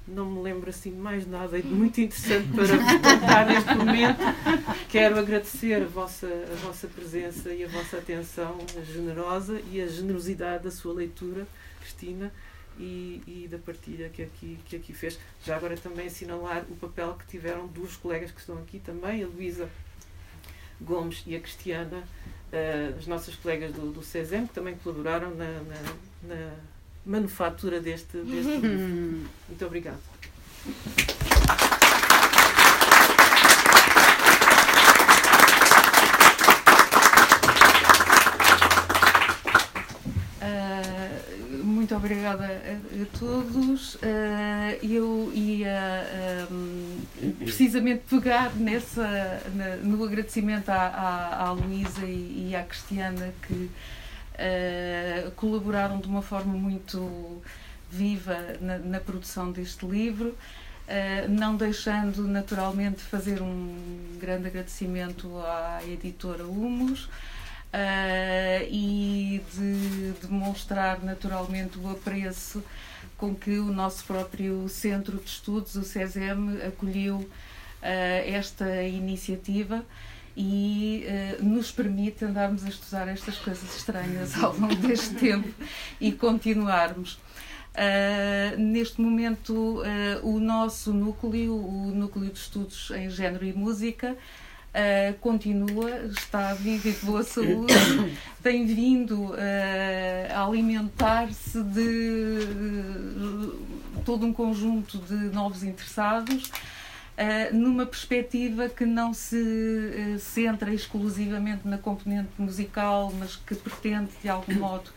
Não me lembro assim de mais nada e de muito interessante para contar neste momento. Quero agradecer a vossa, a vossa presença e a vossa atenção generosa e a generosidade da sua leitura, Cristina, e, e da partilha que aqui, que aqui fez. Já agora também assinalar o papel que tiveram duas colegas que estão aqui também, a Luísa Gomes e a Cristiana, eh, as nossas colegas do, do CESEM, que também colaboraram na, na, na manufatura deste, deste livro. Muito obrigada. Uh, muito obrigada a, a todos. Uh, eu ia um, precisamente pegar nessa, na- no agradecimento à, à, à Luísa e, e à Cristiana que uh, colaboraram de uma forma muito viva na, na produção deste livro. Uh, não deixando naturalmente fazer um grande agradecimento à editora Humus, Uh, e de demonstrar naturalmente o apreço com que o nosso próprio Centro de Estudos, o CESEM, acolheu uh, esta iniciativa e uh, nos permite andarmos a estudar estas coisas estranhas ao longo deste tempo e continuarmos. Uh, neste momento, uh, o nosso núcleo, o Núcleo de Estudos em Género e Música, Uh, continua, está vivo e de boa saúde, tem vindo uh, a alimentar-se de uh, todo um conjunto de novos interessados, numa perspectiva que não se centra exclusivamente na componente musical, mas que pretende, de algum modo,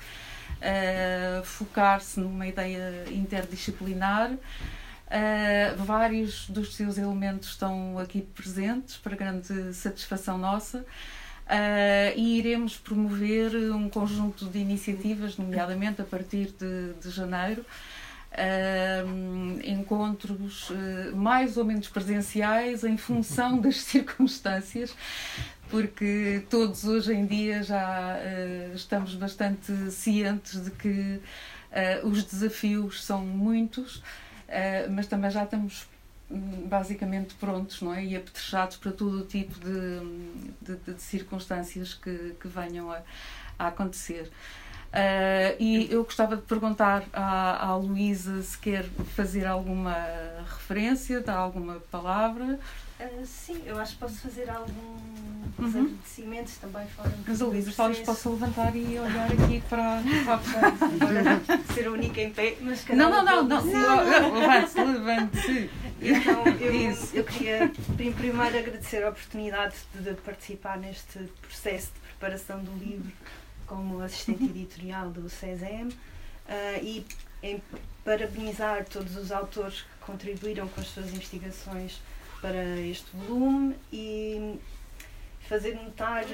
focar-se numa ideia interdisciplinar. Uh, vários dos seus elementos estão aqui presentes, para grande satisfação nossa, uh, e iremos promover um conjunto de iniciativas, nomeadamente a partir de, de janeiro. Uh, encontros mais ou menos presenciais em função das circunstâncias, porque todos hoje em dia já estamos bastante cientes de que os desafios são muitos. Uh, mas também já estamos hum, basicamente prontos não é? e apetrechados para todo o tipo de, de, de circunstâncias que, que venham a, a acontecer. Uh, e eu gostava de perguntar à, à Luísa se quer fazer alguma referência, dar alguma palavra. Uh, sim, eu acho que posso fazer alguns uhum. agradecimentos também fora Mas a Luísa talvez possa levantar e olhar aqui para, para ser a única em pé, mas Não, não, não, não, não. levante-se, levante-se. Então, eu, eu queria primeiro agradecer a oportunidade de participar neste processo de preparação do livro como assistente editorial do CESEM uh, e em parabenizar todos os autores que contribuíram com as suas investigações para este volume e fazer notar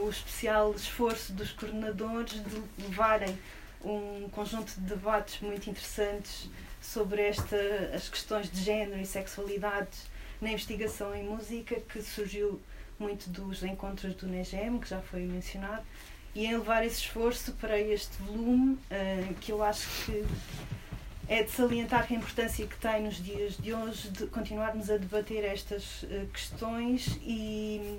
o especial esforço dos coordenadores de levarem um conjunto de debates muito interessantes sobre esta, as questões de género e sexualidade na investigação em música, que surgiu muito dos encontros do NEGEM, que já foi mencionado, e em levar esse esforço para este volume, uh, que eu acho que é de salientar a importância que tem nos dias de hoje de continuarmos a debater estas uh, questões e,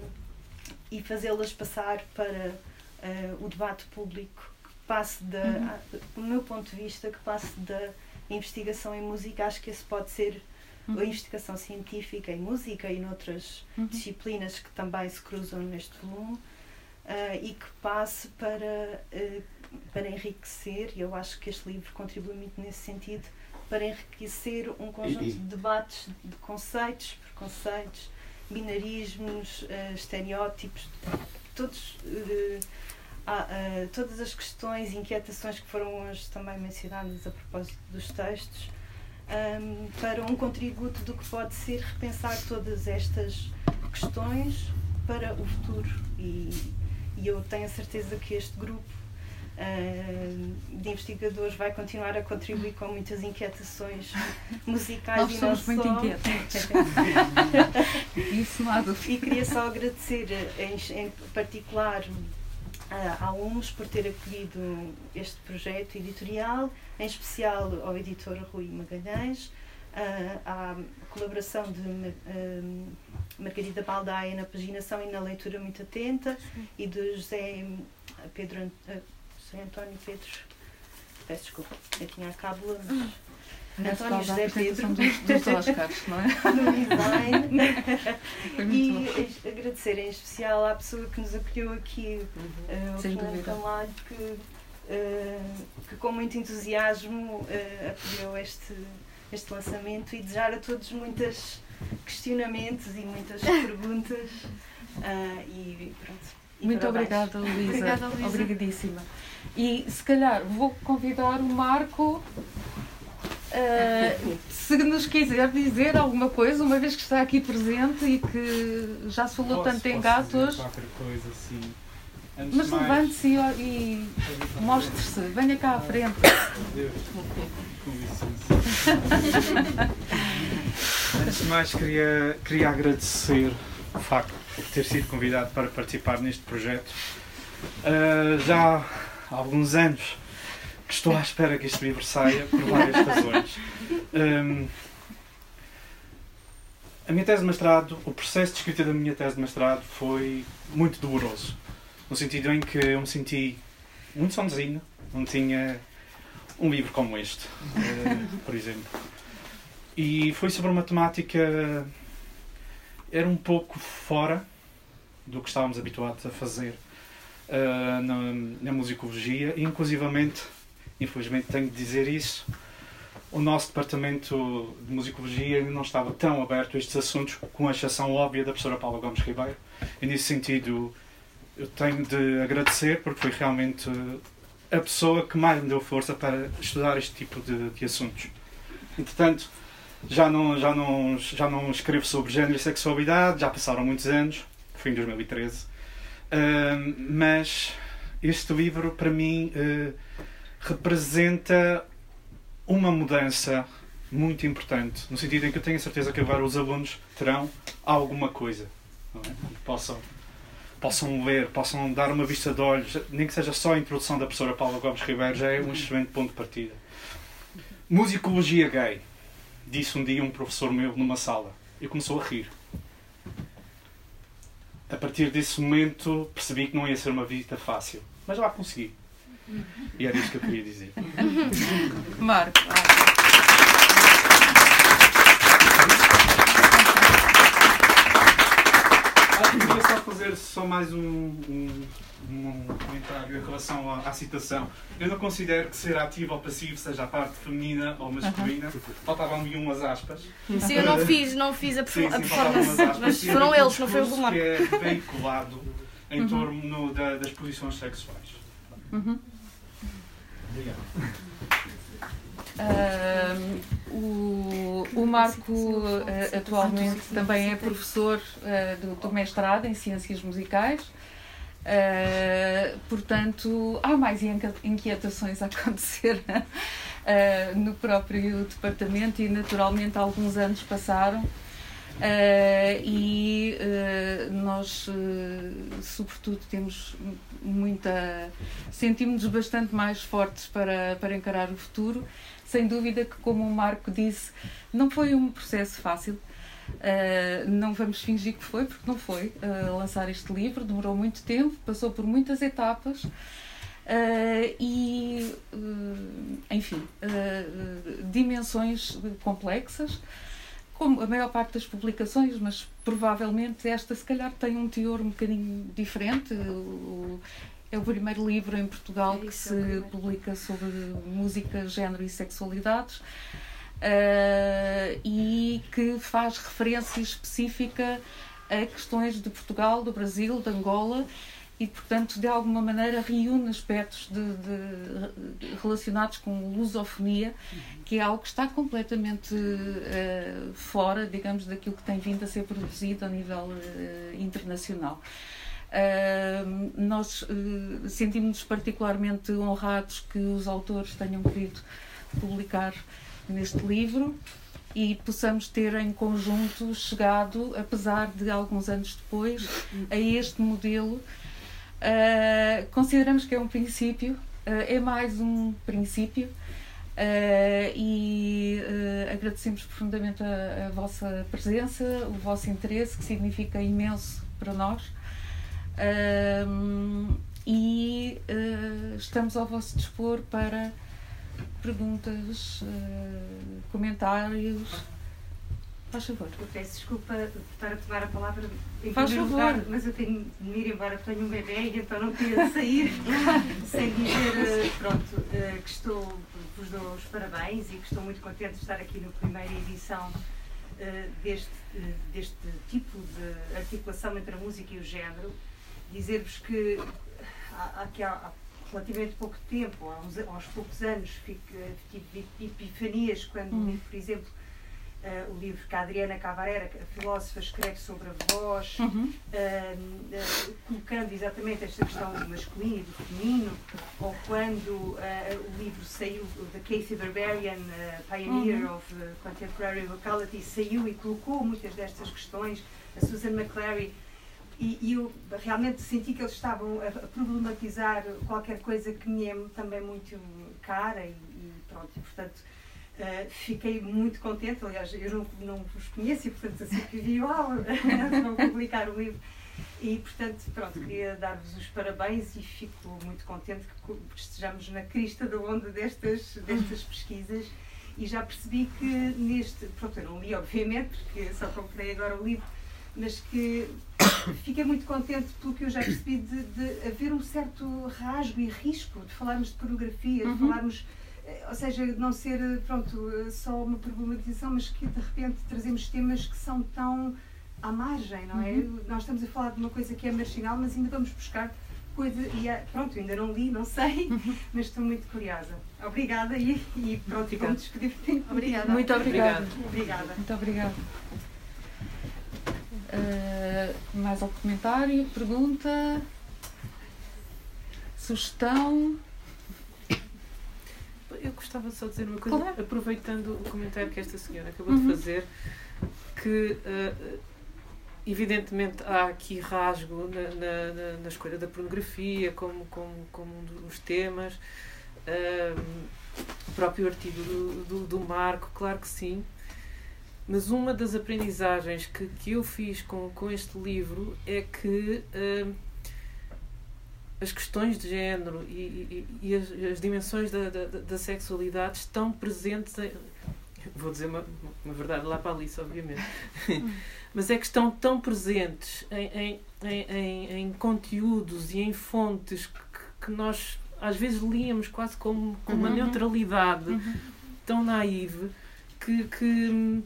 e fazê-las passar para uh, o debate público, que passe da, uhum. do meu ponto de vista, que passe da investigação em música, acho que esse pode ser uhum. a investigação científica em música e noutras uhum. disciplinas que também se cruzam neste volume uh, e que passe para para enriquecer, e eu acho que este livro contribui muito nesse sentido, para enriquecer um conjunto de debates de conceitos, preconceitos, binarismos, uh, estereótipos, todos, uh, uh, todas as questões e inquietações que foram hoje também mencionadas a propósito dos textos, um, para um contributo do que pode ser repensar todas estas questões para o futuro. E, e eu tenho a certeza que este grupo uh, de investigadores vai continuar a contribuir com muitas inquietações musicais Nós e somos não muito só. inquietos. Isso não há dúvida. E queria só agradecer em, em particular à UMS por ter acolhido este projeto editorial, em especial ao editor Rui Magalhães, à colaboração de Margarida Baldaia na paginação e na leitura muito atenta e de José Pedro José António Pedro. Peço desculpa, eu tinha a cábula, mas. António José Pedro. Dos, dos Oscars, não é? no design. e agradecer em especial à pessoa que nos acolheu aqui, uh, o Fernando Camalho, que, uh, que com muito entusiasmo uh, apoiou este, este lançamento e desejar a todos muitos questionamentos e muitas perguntas. Uh, e pronto. E muito obrigada, Luísa. Obrigada, Luísa. Obrigadíssima. E se calhar vou convidar o Marco. Uh, se nos quiser dizer alguma coisa, uma vez que está aqui presente e que já se falou posso, tanto em gatos. Qualquer coisa assim. Antes Mas levante-se e, e mostre-se, venha cá à frente. Deus. Com licença. Antes de mais, queria, queria agradecer o facto de ter sido convidado para participar neste projeto. Uh, já há alguns anos que estou à espera que este livro saia por várias razões. Um, a minha tese de mestrado, o processo de escrita da minha tese de mestrado foi muito doloroso. No sentido em que eu me senti muito sozinho, não tinha um livro como este, uh, por exemplo. E foi sobre uma temática. era um pouco fora do que estávamos habituados a fazer uh, na, na musicologia e inclusivamente, infelizmente tenho de dizer isso, o nosso departamento de musicologia não estava tão aberto a estes assuntos, com a exceção óbvia da professora Paula Gomes Ribeiro. E nesse sentido, eu tenho de agradecer, porque foi realmente a pessoa que mais me deu força para estudar este tipo de, de assuntos. Entretanto, já não, já, não, já não escrevo sobre género e sexualidade, já passaram muitos anos, foi em 2013 mas este livro, para mim, uh, representa uma mudança muito importante, no sentido em que eu tenho a certeza que agora os alunos terão alguma coisa. É? Possam, possam ler, possam dar uma vista de olhos, nem que seja só a introdução da professora Paula Gomes Ribeiro, já é um excelente ponto de partida. Musicologia gay, disse um dia um professor meu numa sala, e começou a rir a partir desse momento percebi que não ia ser uma visita fácil. Mas lá consegui. E era isso que eu queria dizer. Marco. Ah, queria só fazer só mais um, um, um comentário em relação à, à, citação. Eu não considero que ser ativo ou passivo seja a parte feminina ou masculina. Uh -huh. Faltavam-me umas aspas. Sim, eu não fiz, não fiz a, sim, sim, a performance, mas foram eles, não foi o Marco. que é veiculado em uh -huh. torno no, da, das posições sexuais. Uh -huh. Obrigado. Uh, o, o Marco uh, atualmente também é professor uh, do, do, mestrado em Ciências Musicais. portanto, há mais inquietações a acontecer no próprio departamento e, naturalmente, alguns anos passaram Uh, e uh, nós, uh, sobretudo, temos muita. sentimos-nos bastante mais fortes para, para encarar o futuro. Sem dúvida que, como o Marco disse, não foi um processo fácil. não vamos fingir que foi, porque não foi. lançar este livro demorou muito tempo, passou por muitas etapas. e, enfim, dimensões complexas como a maior parte das publicações, mas provavelmente esta se calhar tem um teor um bocadinho diferente. É o primeiro livro em Portugal é que se é publica sobre música, género e sexualidades uh, e que faz referência específica a questões de Portugal, do Brasil, de Angola e, portanto, de alguma maneira reúne aspectos de, de, relacionados com lusofonia, que é algo que está completamente uh, fora, digamos, daquilo que tem vindo a ser produzido a nível uh, internacional. Uh, nós sentimos-nos particularmente honrados que os autores tenham querido publicar neste livro e possamos ter em conjunto chegado, apesar de alguns anos depois, a este modelo Uh, consideramos que é um princípio, uh, é mais um princípio uh, e agradecemos profundamente a, a, vossa presença, o vosso interesse, que significa imenso para nós. E estamos ao vosso dispor para perguntas, comentários Faz favor. Eu peço desculpa por estar a tomar a palavra em Faz favor. Lugar, mas eu tenho de me ir embora, tenho um bebê e então não queria sair sem dizer, eh, pronto, que estou, vos dou os parabéns e que estou muito contente de estar aqui na primeira edição deste, deste tipo de articulação entre a música e o género. Dizer-vos que aqui há, há relativamente pouco tempo, há uns, aos poucos anos, tive epifanias quando, hum. por exemplo, Uh, o livro que a Adriana Cavarera, a filósofa, escreve sobre a voz, uhum. uh, uh, colocando exatamente esta questão do masculino e do feminino, ou quando o livro saiu, da Casey Barbarian, Pioneer uhum. of Contemporary Vocality, saiu e colocou muitas destas questões, a Susan McClary, e, e, eu realmente senti que eles estavam a, problematizar qualquer coisa que me é também muito cara e, e pronto, e portanto Uh, fiquei muito contente, aliás, eu não, não vos conheço e, portanto, assim que vi, uau, vão publicar o livro. E, portanto, pronto, queria dar-vos os parabéns e fico muito contente que estejamos na crista da onda destas, destas pesquisas. E já percebi que neste. Pronto, eu não li, obviamente, porque só comprei agora o livro, mas que fiquei muito contente pelo que eu já percebi de, de haver um certo rasgo e risco de falarmos de pornografia, de uhum. falarmos ou seja, não ser pronto, só uma problematização, mas que de repente trazemos temas que são tão à margem, não é? Uhum. Nós estamos a falar de uma coisa que é marginal, mas ainda vamos buscar coisa e é, pronto, ainda não li, não sei, uhum. mas estou muito curiosa. Obrigada e, e pronto, vamos despedir. Obrigada. Muito obrigada. Obrigada. Muito obrigada. Uh, mais algum comentário, pergunta, sugestão? eu gostava só de dizer uma coisa, claro. aproveitando o comentário que esta senhora acabou uhum. de fazer, que uh, evidentemente há aqui rasgo na, na, na, escolha da pornografia como, como, como um dos temas, uh, o próprio artigo do, do, do, Marco, claro que sim. Mas uma das aprendizagens que, que eu fiz com, com este livro é que uh, as questões de género e, e, e as, as, dimensões da, da, da, sexualidade estão presentes. Em, vou dizer uma, uma verdade lá para a Alice, obviamente. Mas é que estão tão presentes em, em, em, em conteúdos e em fontes que, que, nós às vezes líamos quase como com uma uhum. neutralidade uhum. tão naive que, que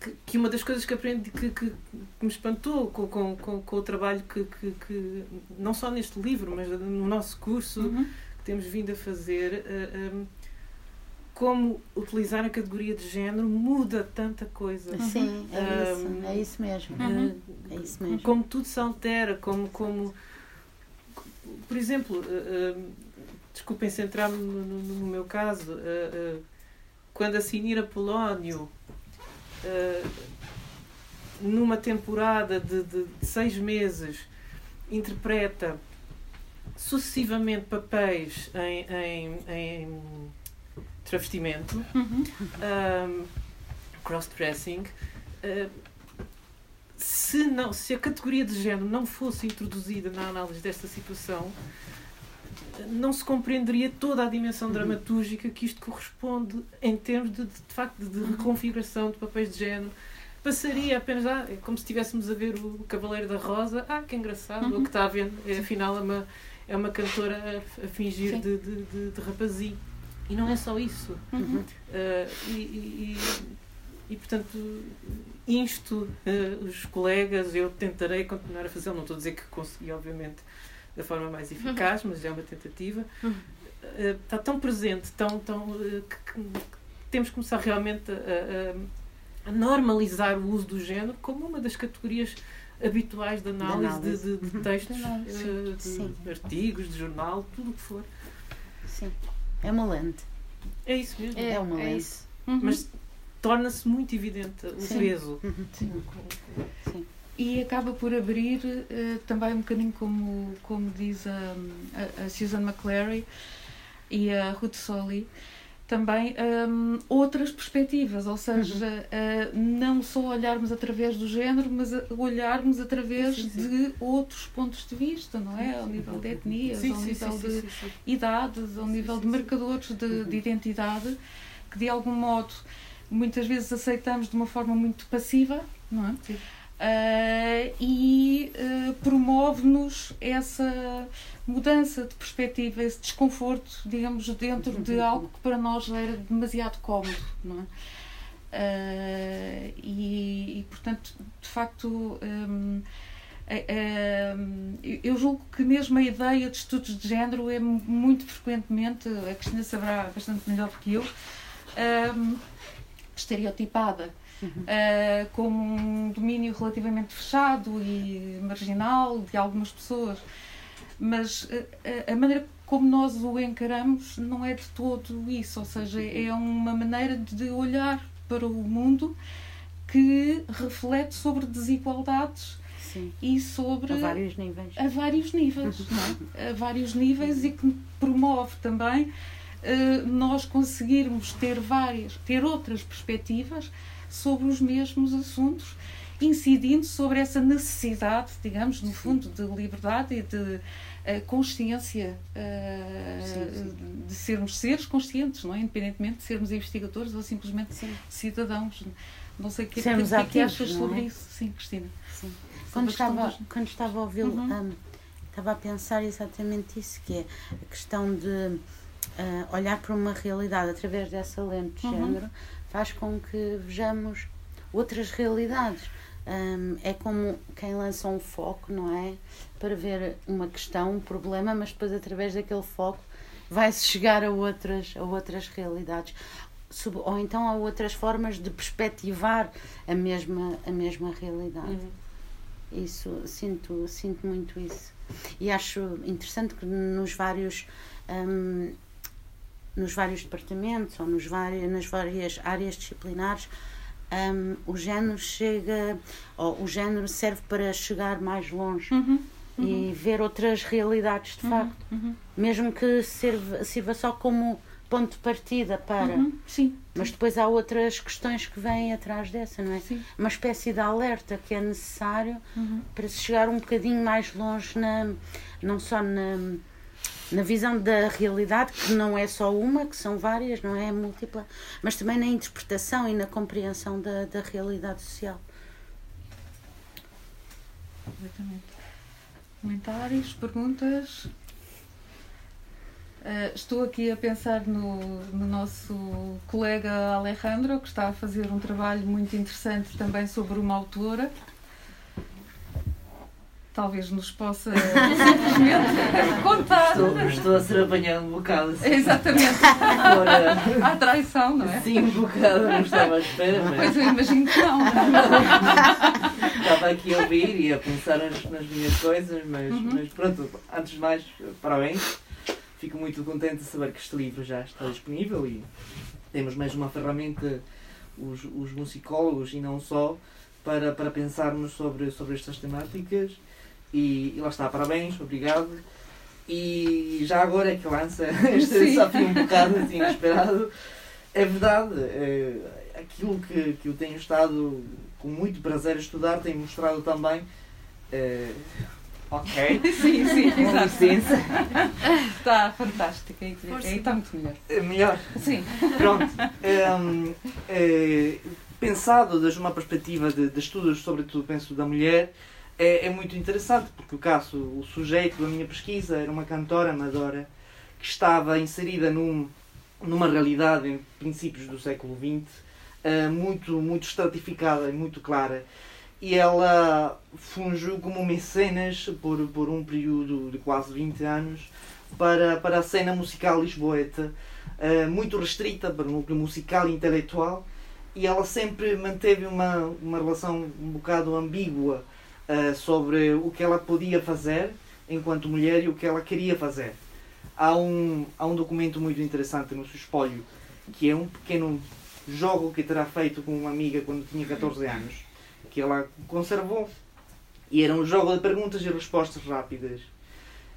que, que, uma das coisas que aprendi que, que, que me espantou com, com, com, com, o trabalho que, que, que, não só neste livro, mas no nosso curso uhum. que temos vindo a fazer, uh, eh, um, como utilizar a categoria de género muda tanta coisa. Sim, é, um, isso, é isso mesmo. Uhum. É isso mesmo. Como tudo se altera, como. como por exemplo, uh, uh, desculpem centrar-me no, no, no, meu caso, quando a Sinira Polónio numa temporada de, de, de seis meses, interpreta sucessivamente papéis em, em, em travestimento, Uhum. um, cross-dressing. Uh, se, não, se a categoria de género não fosse introduzida na análise desta situação, não se compreenderia toda a dimensão dramatúrgica que isto corresponde em termos de, de, de facto de reconfiguração de papéis de género. Passaria apenas, ah, é como se estivéssemos a ver o Cavaleiro da Rosa, ah, que engraçado, Uhum. o que está a ver, é, afinal é uma, é uma cantora a, a fingir de, de, de, rapazinho. E não é só isso. Uhum. Uh, e, e, e- e, portanto, insto uh, os colegas, eu tentarei continuar a fazer, não estou a dizer que consegui, obviamente, da forma mais eficaz, mas é uma tentativa. Uh, está tão presente, tão, tão, uh, que, que temos que começar realmente a, a- a normalizar o uso do género como uma das categorias habituais de análise, de- análise. De, de Uhum. textos, De análise, de sim. artigos, de jornal, tudo o que for. Sim. É uma lente. É isso mesmo. É uma é lente. isso. Uhum. Mas torna-se muito evidente o Sim. peso. Uhum. Sim. Sim. E acaba por abrir eh, também um bocadinho como, como diz a, a, a Susan McClary e a Ruth Solly, também hum, outras perspectivas, ou seja, eh, não só olharmos através do género, mas olharmos através Sim, sim. de outros pontos de vista, não é? Ao nível de etnias, Sim, ao sim, nível sim, de sim, sim, sim. idades, ao nível de marcadores de, de identidade, que de algum modo muitas vezes aceitamos de uma forma muito passiva, não é? Ah, e ah, promove-nos essa mudança de perspectiva, esse desconforto, digamos, dentro de algo que para nós era demasiado cómodo, não é? Ah, e, e, portanto, de facto, hum, eu julgo que mesmo a ideia de estudos de género é mu- muito frequentemente, a Cristina saberá bastante melhor do que eu, hum, estereotipada. Uh, como um domínio relativamente fechado e marginal de algumas pessoas. Mas uh, a- a maneira como nós o encaramos não é de todo isso, ou seja, é uma maneira de olhar para o mundo que reflete sobre desigualdades Sim. e sobre A vários níveis. a vários níveis, não é? A vários níveis e que promove também eh, nós conseguirmos ter várias, ter outras perspectivas sobre os mesmos assuntos, incidindo sobre essa necessidade, digamos, no fundo, de liberdade e de eh, consciência, eh, Sim, de sermos seres conscientes, não é? Independentemente de sermos investigadores ou simplesmente Sim. cidadãos. Não sei o que, Sermos que, que, que achas não sobre é? isso, sim, Cristina. Sim. Quando estava, dos- quando estava a ouvi-lo, Uhum. hum, estava a pensar exatamente isso, que é a questão de ah, olhar para uma realidade através dessa lente de Uhum. género faz com que vejamos outras realidades. Hum, é como quem lança um foco, não é? Para ver uma questão, um problema, mas depois através daquele foco vai-se chegar a outras, a outras realidades. Sob- Ou então a outras formas de perspectivar a mesma, a mesma realidade. Uhum. Isso, sinto, sinto muito isso. E acho interessante que nos vários, hum, nos vários departamentos ou nos vários, nas várias áreas disciplinares, hum, o género chega, ou o género serve para chegar mais longe Uhum, e ver outras realidades de facto, uhum, mesmo que sirva, sirva só como ponto de partida para. uhum, sim, Mas depois há outras questões que vêm atrás dessa, não é? sim. Uma espécie de alerta que é necessário Uhum. para se chegar um bocadinho mais longe, na, não só na, na visão da realidade, que não é só uma, que são várias, não é múltipla, mas também na interpretação e na compreensão da, da realidade social. Completamente. Comentários, perguntas? Eh, estou aqui a pensar no, no nosso colega Alejandro, que está a fazer um trabalho muito interessante também sobre uma autora. Talvez nos possa simplesmente contar. Estou, estou a ser apanhado um bocado. Assim, Exatamente. fora. À traição, não é? Sim, um bocado, não estava à espera, Pois mas eu imagino que não. estava aqui a ouvir e a pensar nas, nas minhas coisas, mas, Uhum. mas pronto, antes de mais, parabéns. Fico muito contente de saber que este livro já está disponível e temos mais uma ferramenta, os, os musicólogos e não só, para, para pensarmos sobre, sobre estas temáticas. E, e lá está, parabéns, obrigado. E já agora é que lança este desafio um bocado assim, inesperado. É verdade, é, aquilo que, que eu tenho estado com muito prazer a estudar tem mostrado também. é, ok, Sim, sim, com exato. licença. Está fantástico. Aí aí está muito melhor. É melhor. Sim. Pronto. Hum, é, pensado desde uma perspectiva de, de estudos, sobretudo penso da mulher, é, é muito interessante, porque o caso, o sujeito da minha pesquisa era uma cantora amadora que estava inserida num, numa realidade em princípios do século XX eh, muito, muito estratificada e muito clara. E ela fungiu como mecenas por, por um período de quase 20 anos para, para a cena musical lisboeta, eh, muito restrita para o núcleo musical e intelectual, e ela sempre manteve uma, uma relação um bocado ambígua eh, sobre o que ela podia fazer enquanto mulher e o que ela queria fazer. Há um, há um documento muito interessante no seu espólio, que é um pequeno jogo que terá feito com uma amiga quando tinha 14 anos, que ela conservou. E era um jogo de perguntas e respostas rápidas.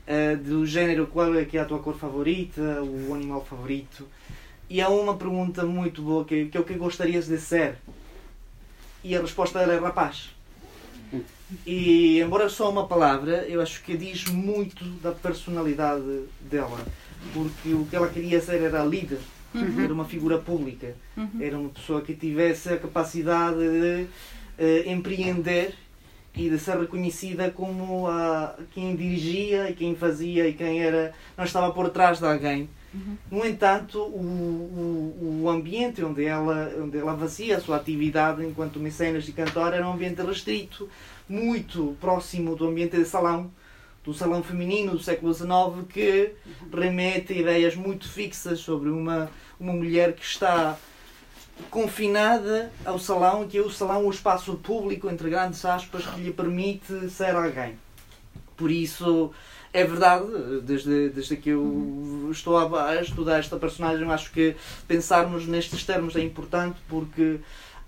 eh, do género qual é que é a tua cor favorita, o animal favorito. E há uma pergunta muito boa que, que é o que gostarias de ser? E a resposta dela é rapaz. E embora só uma palavra, eu acho que diz muito da personalidade dela. Porque o que ela queria ser era líder, era uma figura pública, Uhum. era uma pessoa que tivesse a capacidade de eh, empreender e de ser reconhecida como a, quem dirigia e quem fazia e quem era, não estava por trás de alguém. No entanto, o, o, o ambiente onde ela, onde ela fazia a sua atividade enquanto mecenas e cantora era um ambiente restrito, muito próximo do ambiente de salão, do salão feminino do século XIX, que remete a ideias muito fixas sobre uma, uma mulher que está confinada ao salão, que é o salão o espaço público, entre grandes aspas, que lhe permite ser alguém. Por isso, é verdade, desde, desde que eu estou a, a estudar esta personagem, acho que pensarmos nestes termos é importante porque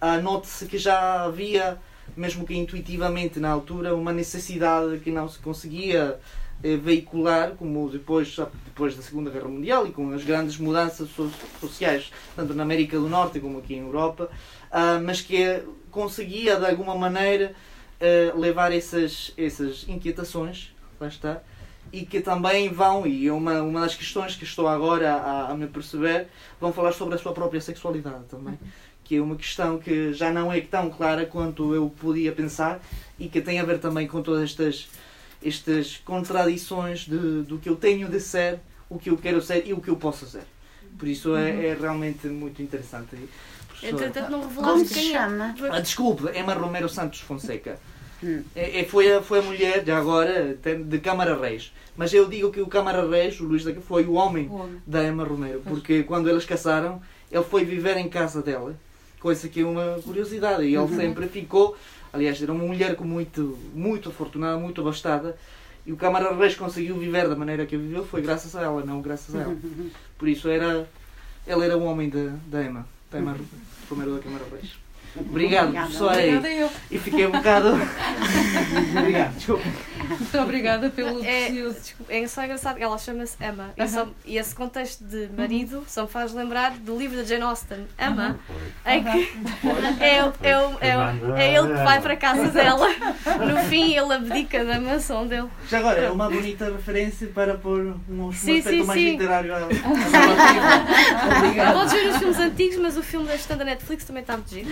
ah, note-se que já havia, mesmo que intuitivamente na altura, uma necessidade que não se conseguia eh, veicular, como depois, depois da Segunda Guerra Mundial e com as grandes mudanças so- sociais, tanto na América do Norte como aqui em Europa, ah, mas que conseguia de alguma maneira eh, levar essas, essas inquietações, lá está, e que também vão, e é uma, uma das questões que estou agora a, a me perceber, vão falar sobre a sua própria sexualidade também. Que é uma questão que já não é tão clara quanto eu podia pensar e que tem a ver também com todas estas, estas contradições de, do que eu tenho de ser, o que eu quero ser e o que eu posso ser. Por isso é, é realmente muito interessante. Entretanto, não revelaste se quem é. chama? Ah, desculpe, Emma Romero Santos Fonseca. Hum. É, é- foi, a, foi a mulher, já agora, de Câmara Reis. Mas eu digo que o Câmara Reis, o Luís daqui, foi o homem O homem. da Emma Romero. Porque quando eles casaram, ele foi viver em casa dela. Coisa que é uma curiosidade. E ele sempre ficou. Aliás, era uma mulher muito, muito afortunada, muito abastada. E o Câmara Reis conseguiu viver da maneira que viveu foi graças a ela, não graças a ela. Por isso era, ele era o homem da, da Emma, da Emma Romero da Câmara Reis. Obrigado, Obrigada. professora. Obrigada eu. E fiquei um bocado. Obrigado, desculpa. Muito obrigada pelo É, precioso. desculpa, é só engraçado, ela chama-se Emma. E, Aham. só- e esse contexto de marido só me faz lembrar do livro da Jane Austen, Emma, em que é, o- é, é, o- é ele que vai para a casa dela. No fim, ele abdica da mansão dele. Já agora, é uma bonita referência para pôr um, um Sim, aspecto sim, mais sim. literário. à- à- Obrigado. Podes ver os filmes antigos, mas o filme deste da Netflix também está muito giro.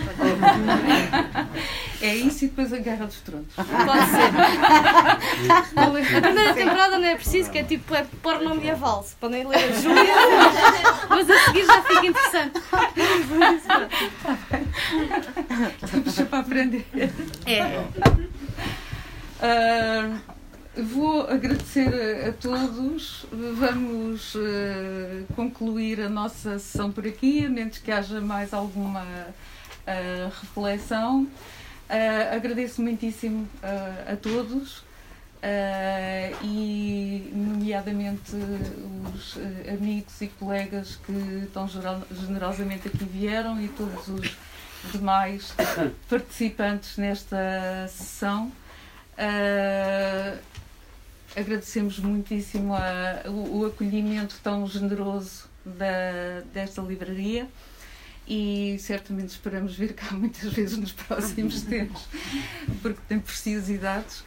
É isso e depois a Guerra dos Tronos. Pode ser. A primeira temporada não é preciso, que é tipo é porno medieval. Se podem ler a Júlia, mas a seguir já fica interessante. Temos para aprender. É. Ah, vou agradecer a, a todos. Vamos ah, concluir a nossa sessão por aqui, a menos que haja mais alguma reflexão. Ah, agradeço muitíssimo ah, a todos. ah, e, nomeadamente, os amigos e colegas que tão generosamente aqui vieram e todos os demais participantes nesta sessão. Uh, agradecemos muitíssimo a, o, o, acolhimento tão generoso da, desta livraria e certamente esperamos vir cá muitas vezes nos próximos tempos, porque tem preciosidades.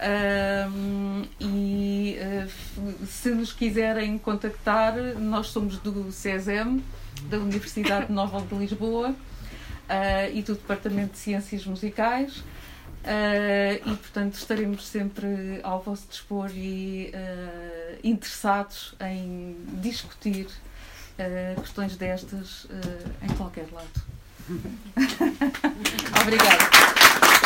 Um, e uh, se nos quiserem contactar, nós somos do CESEM, da Universidade Nova de Lisboa, uh, e do Departamento de Ciências Musicais. Uh, e portanto estaremos sempre ao vosso dispor e interessados em discutir questões destas em qualquer lado. Obrigada.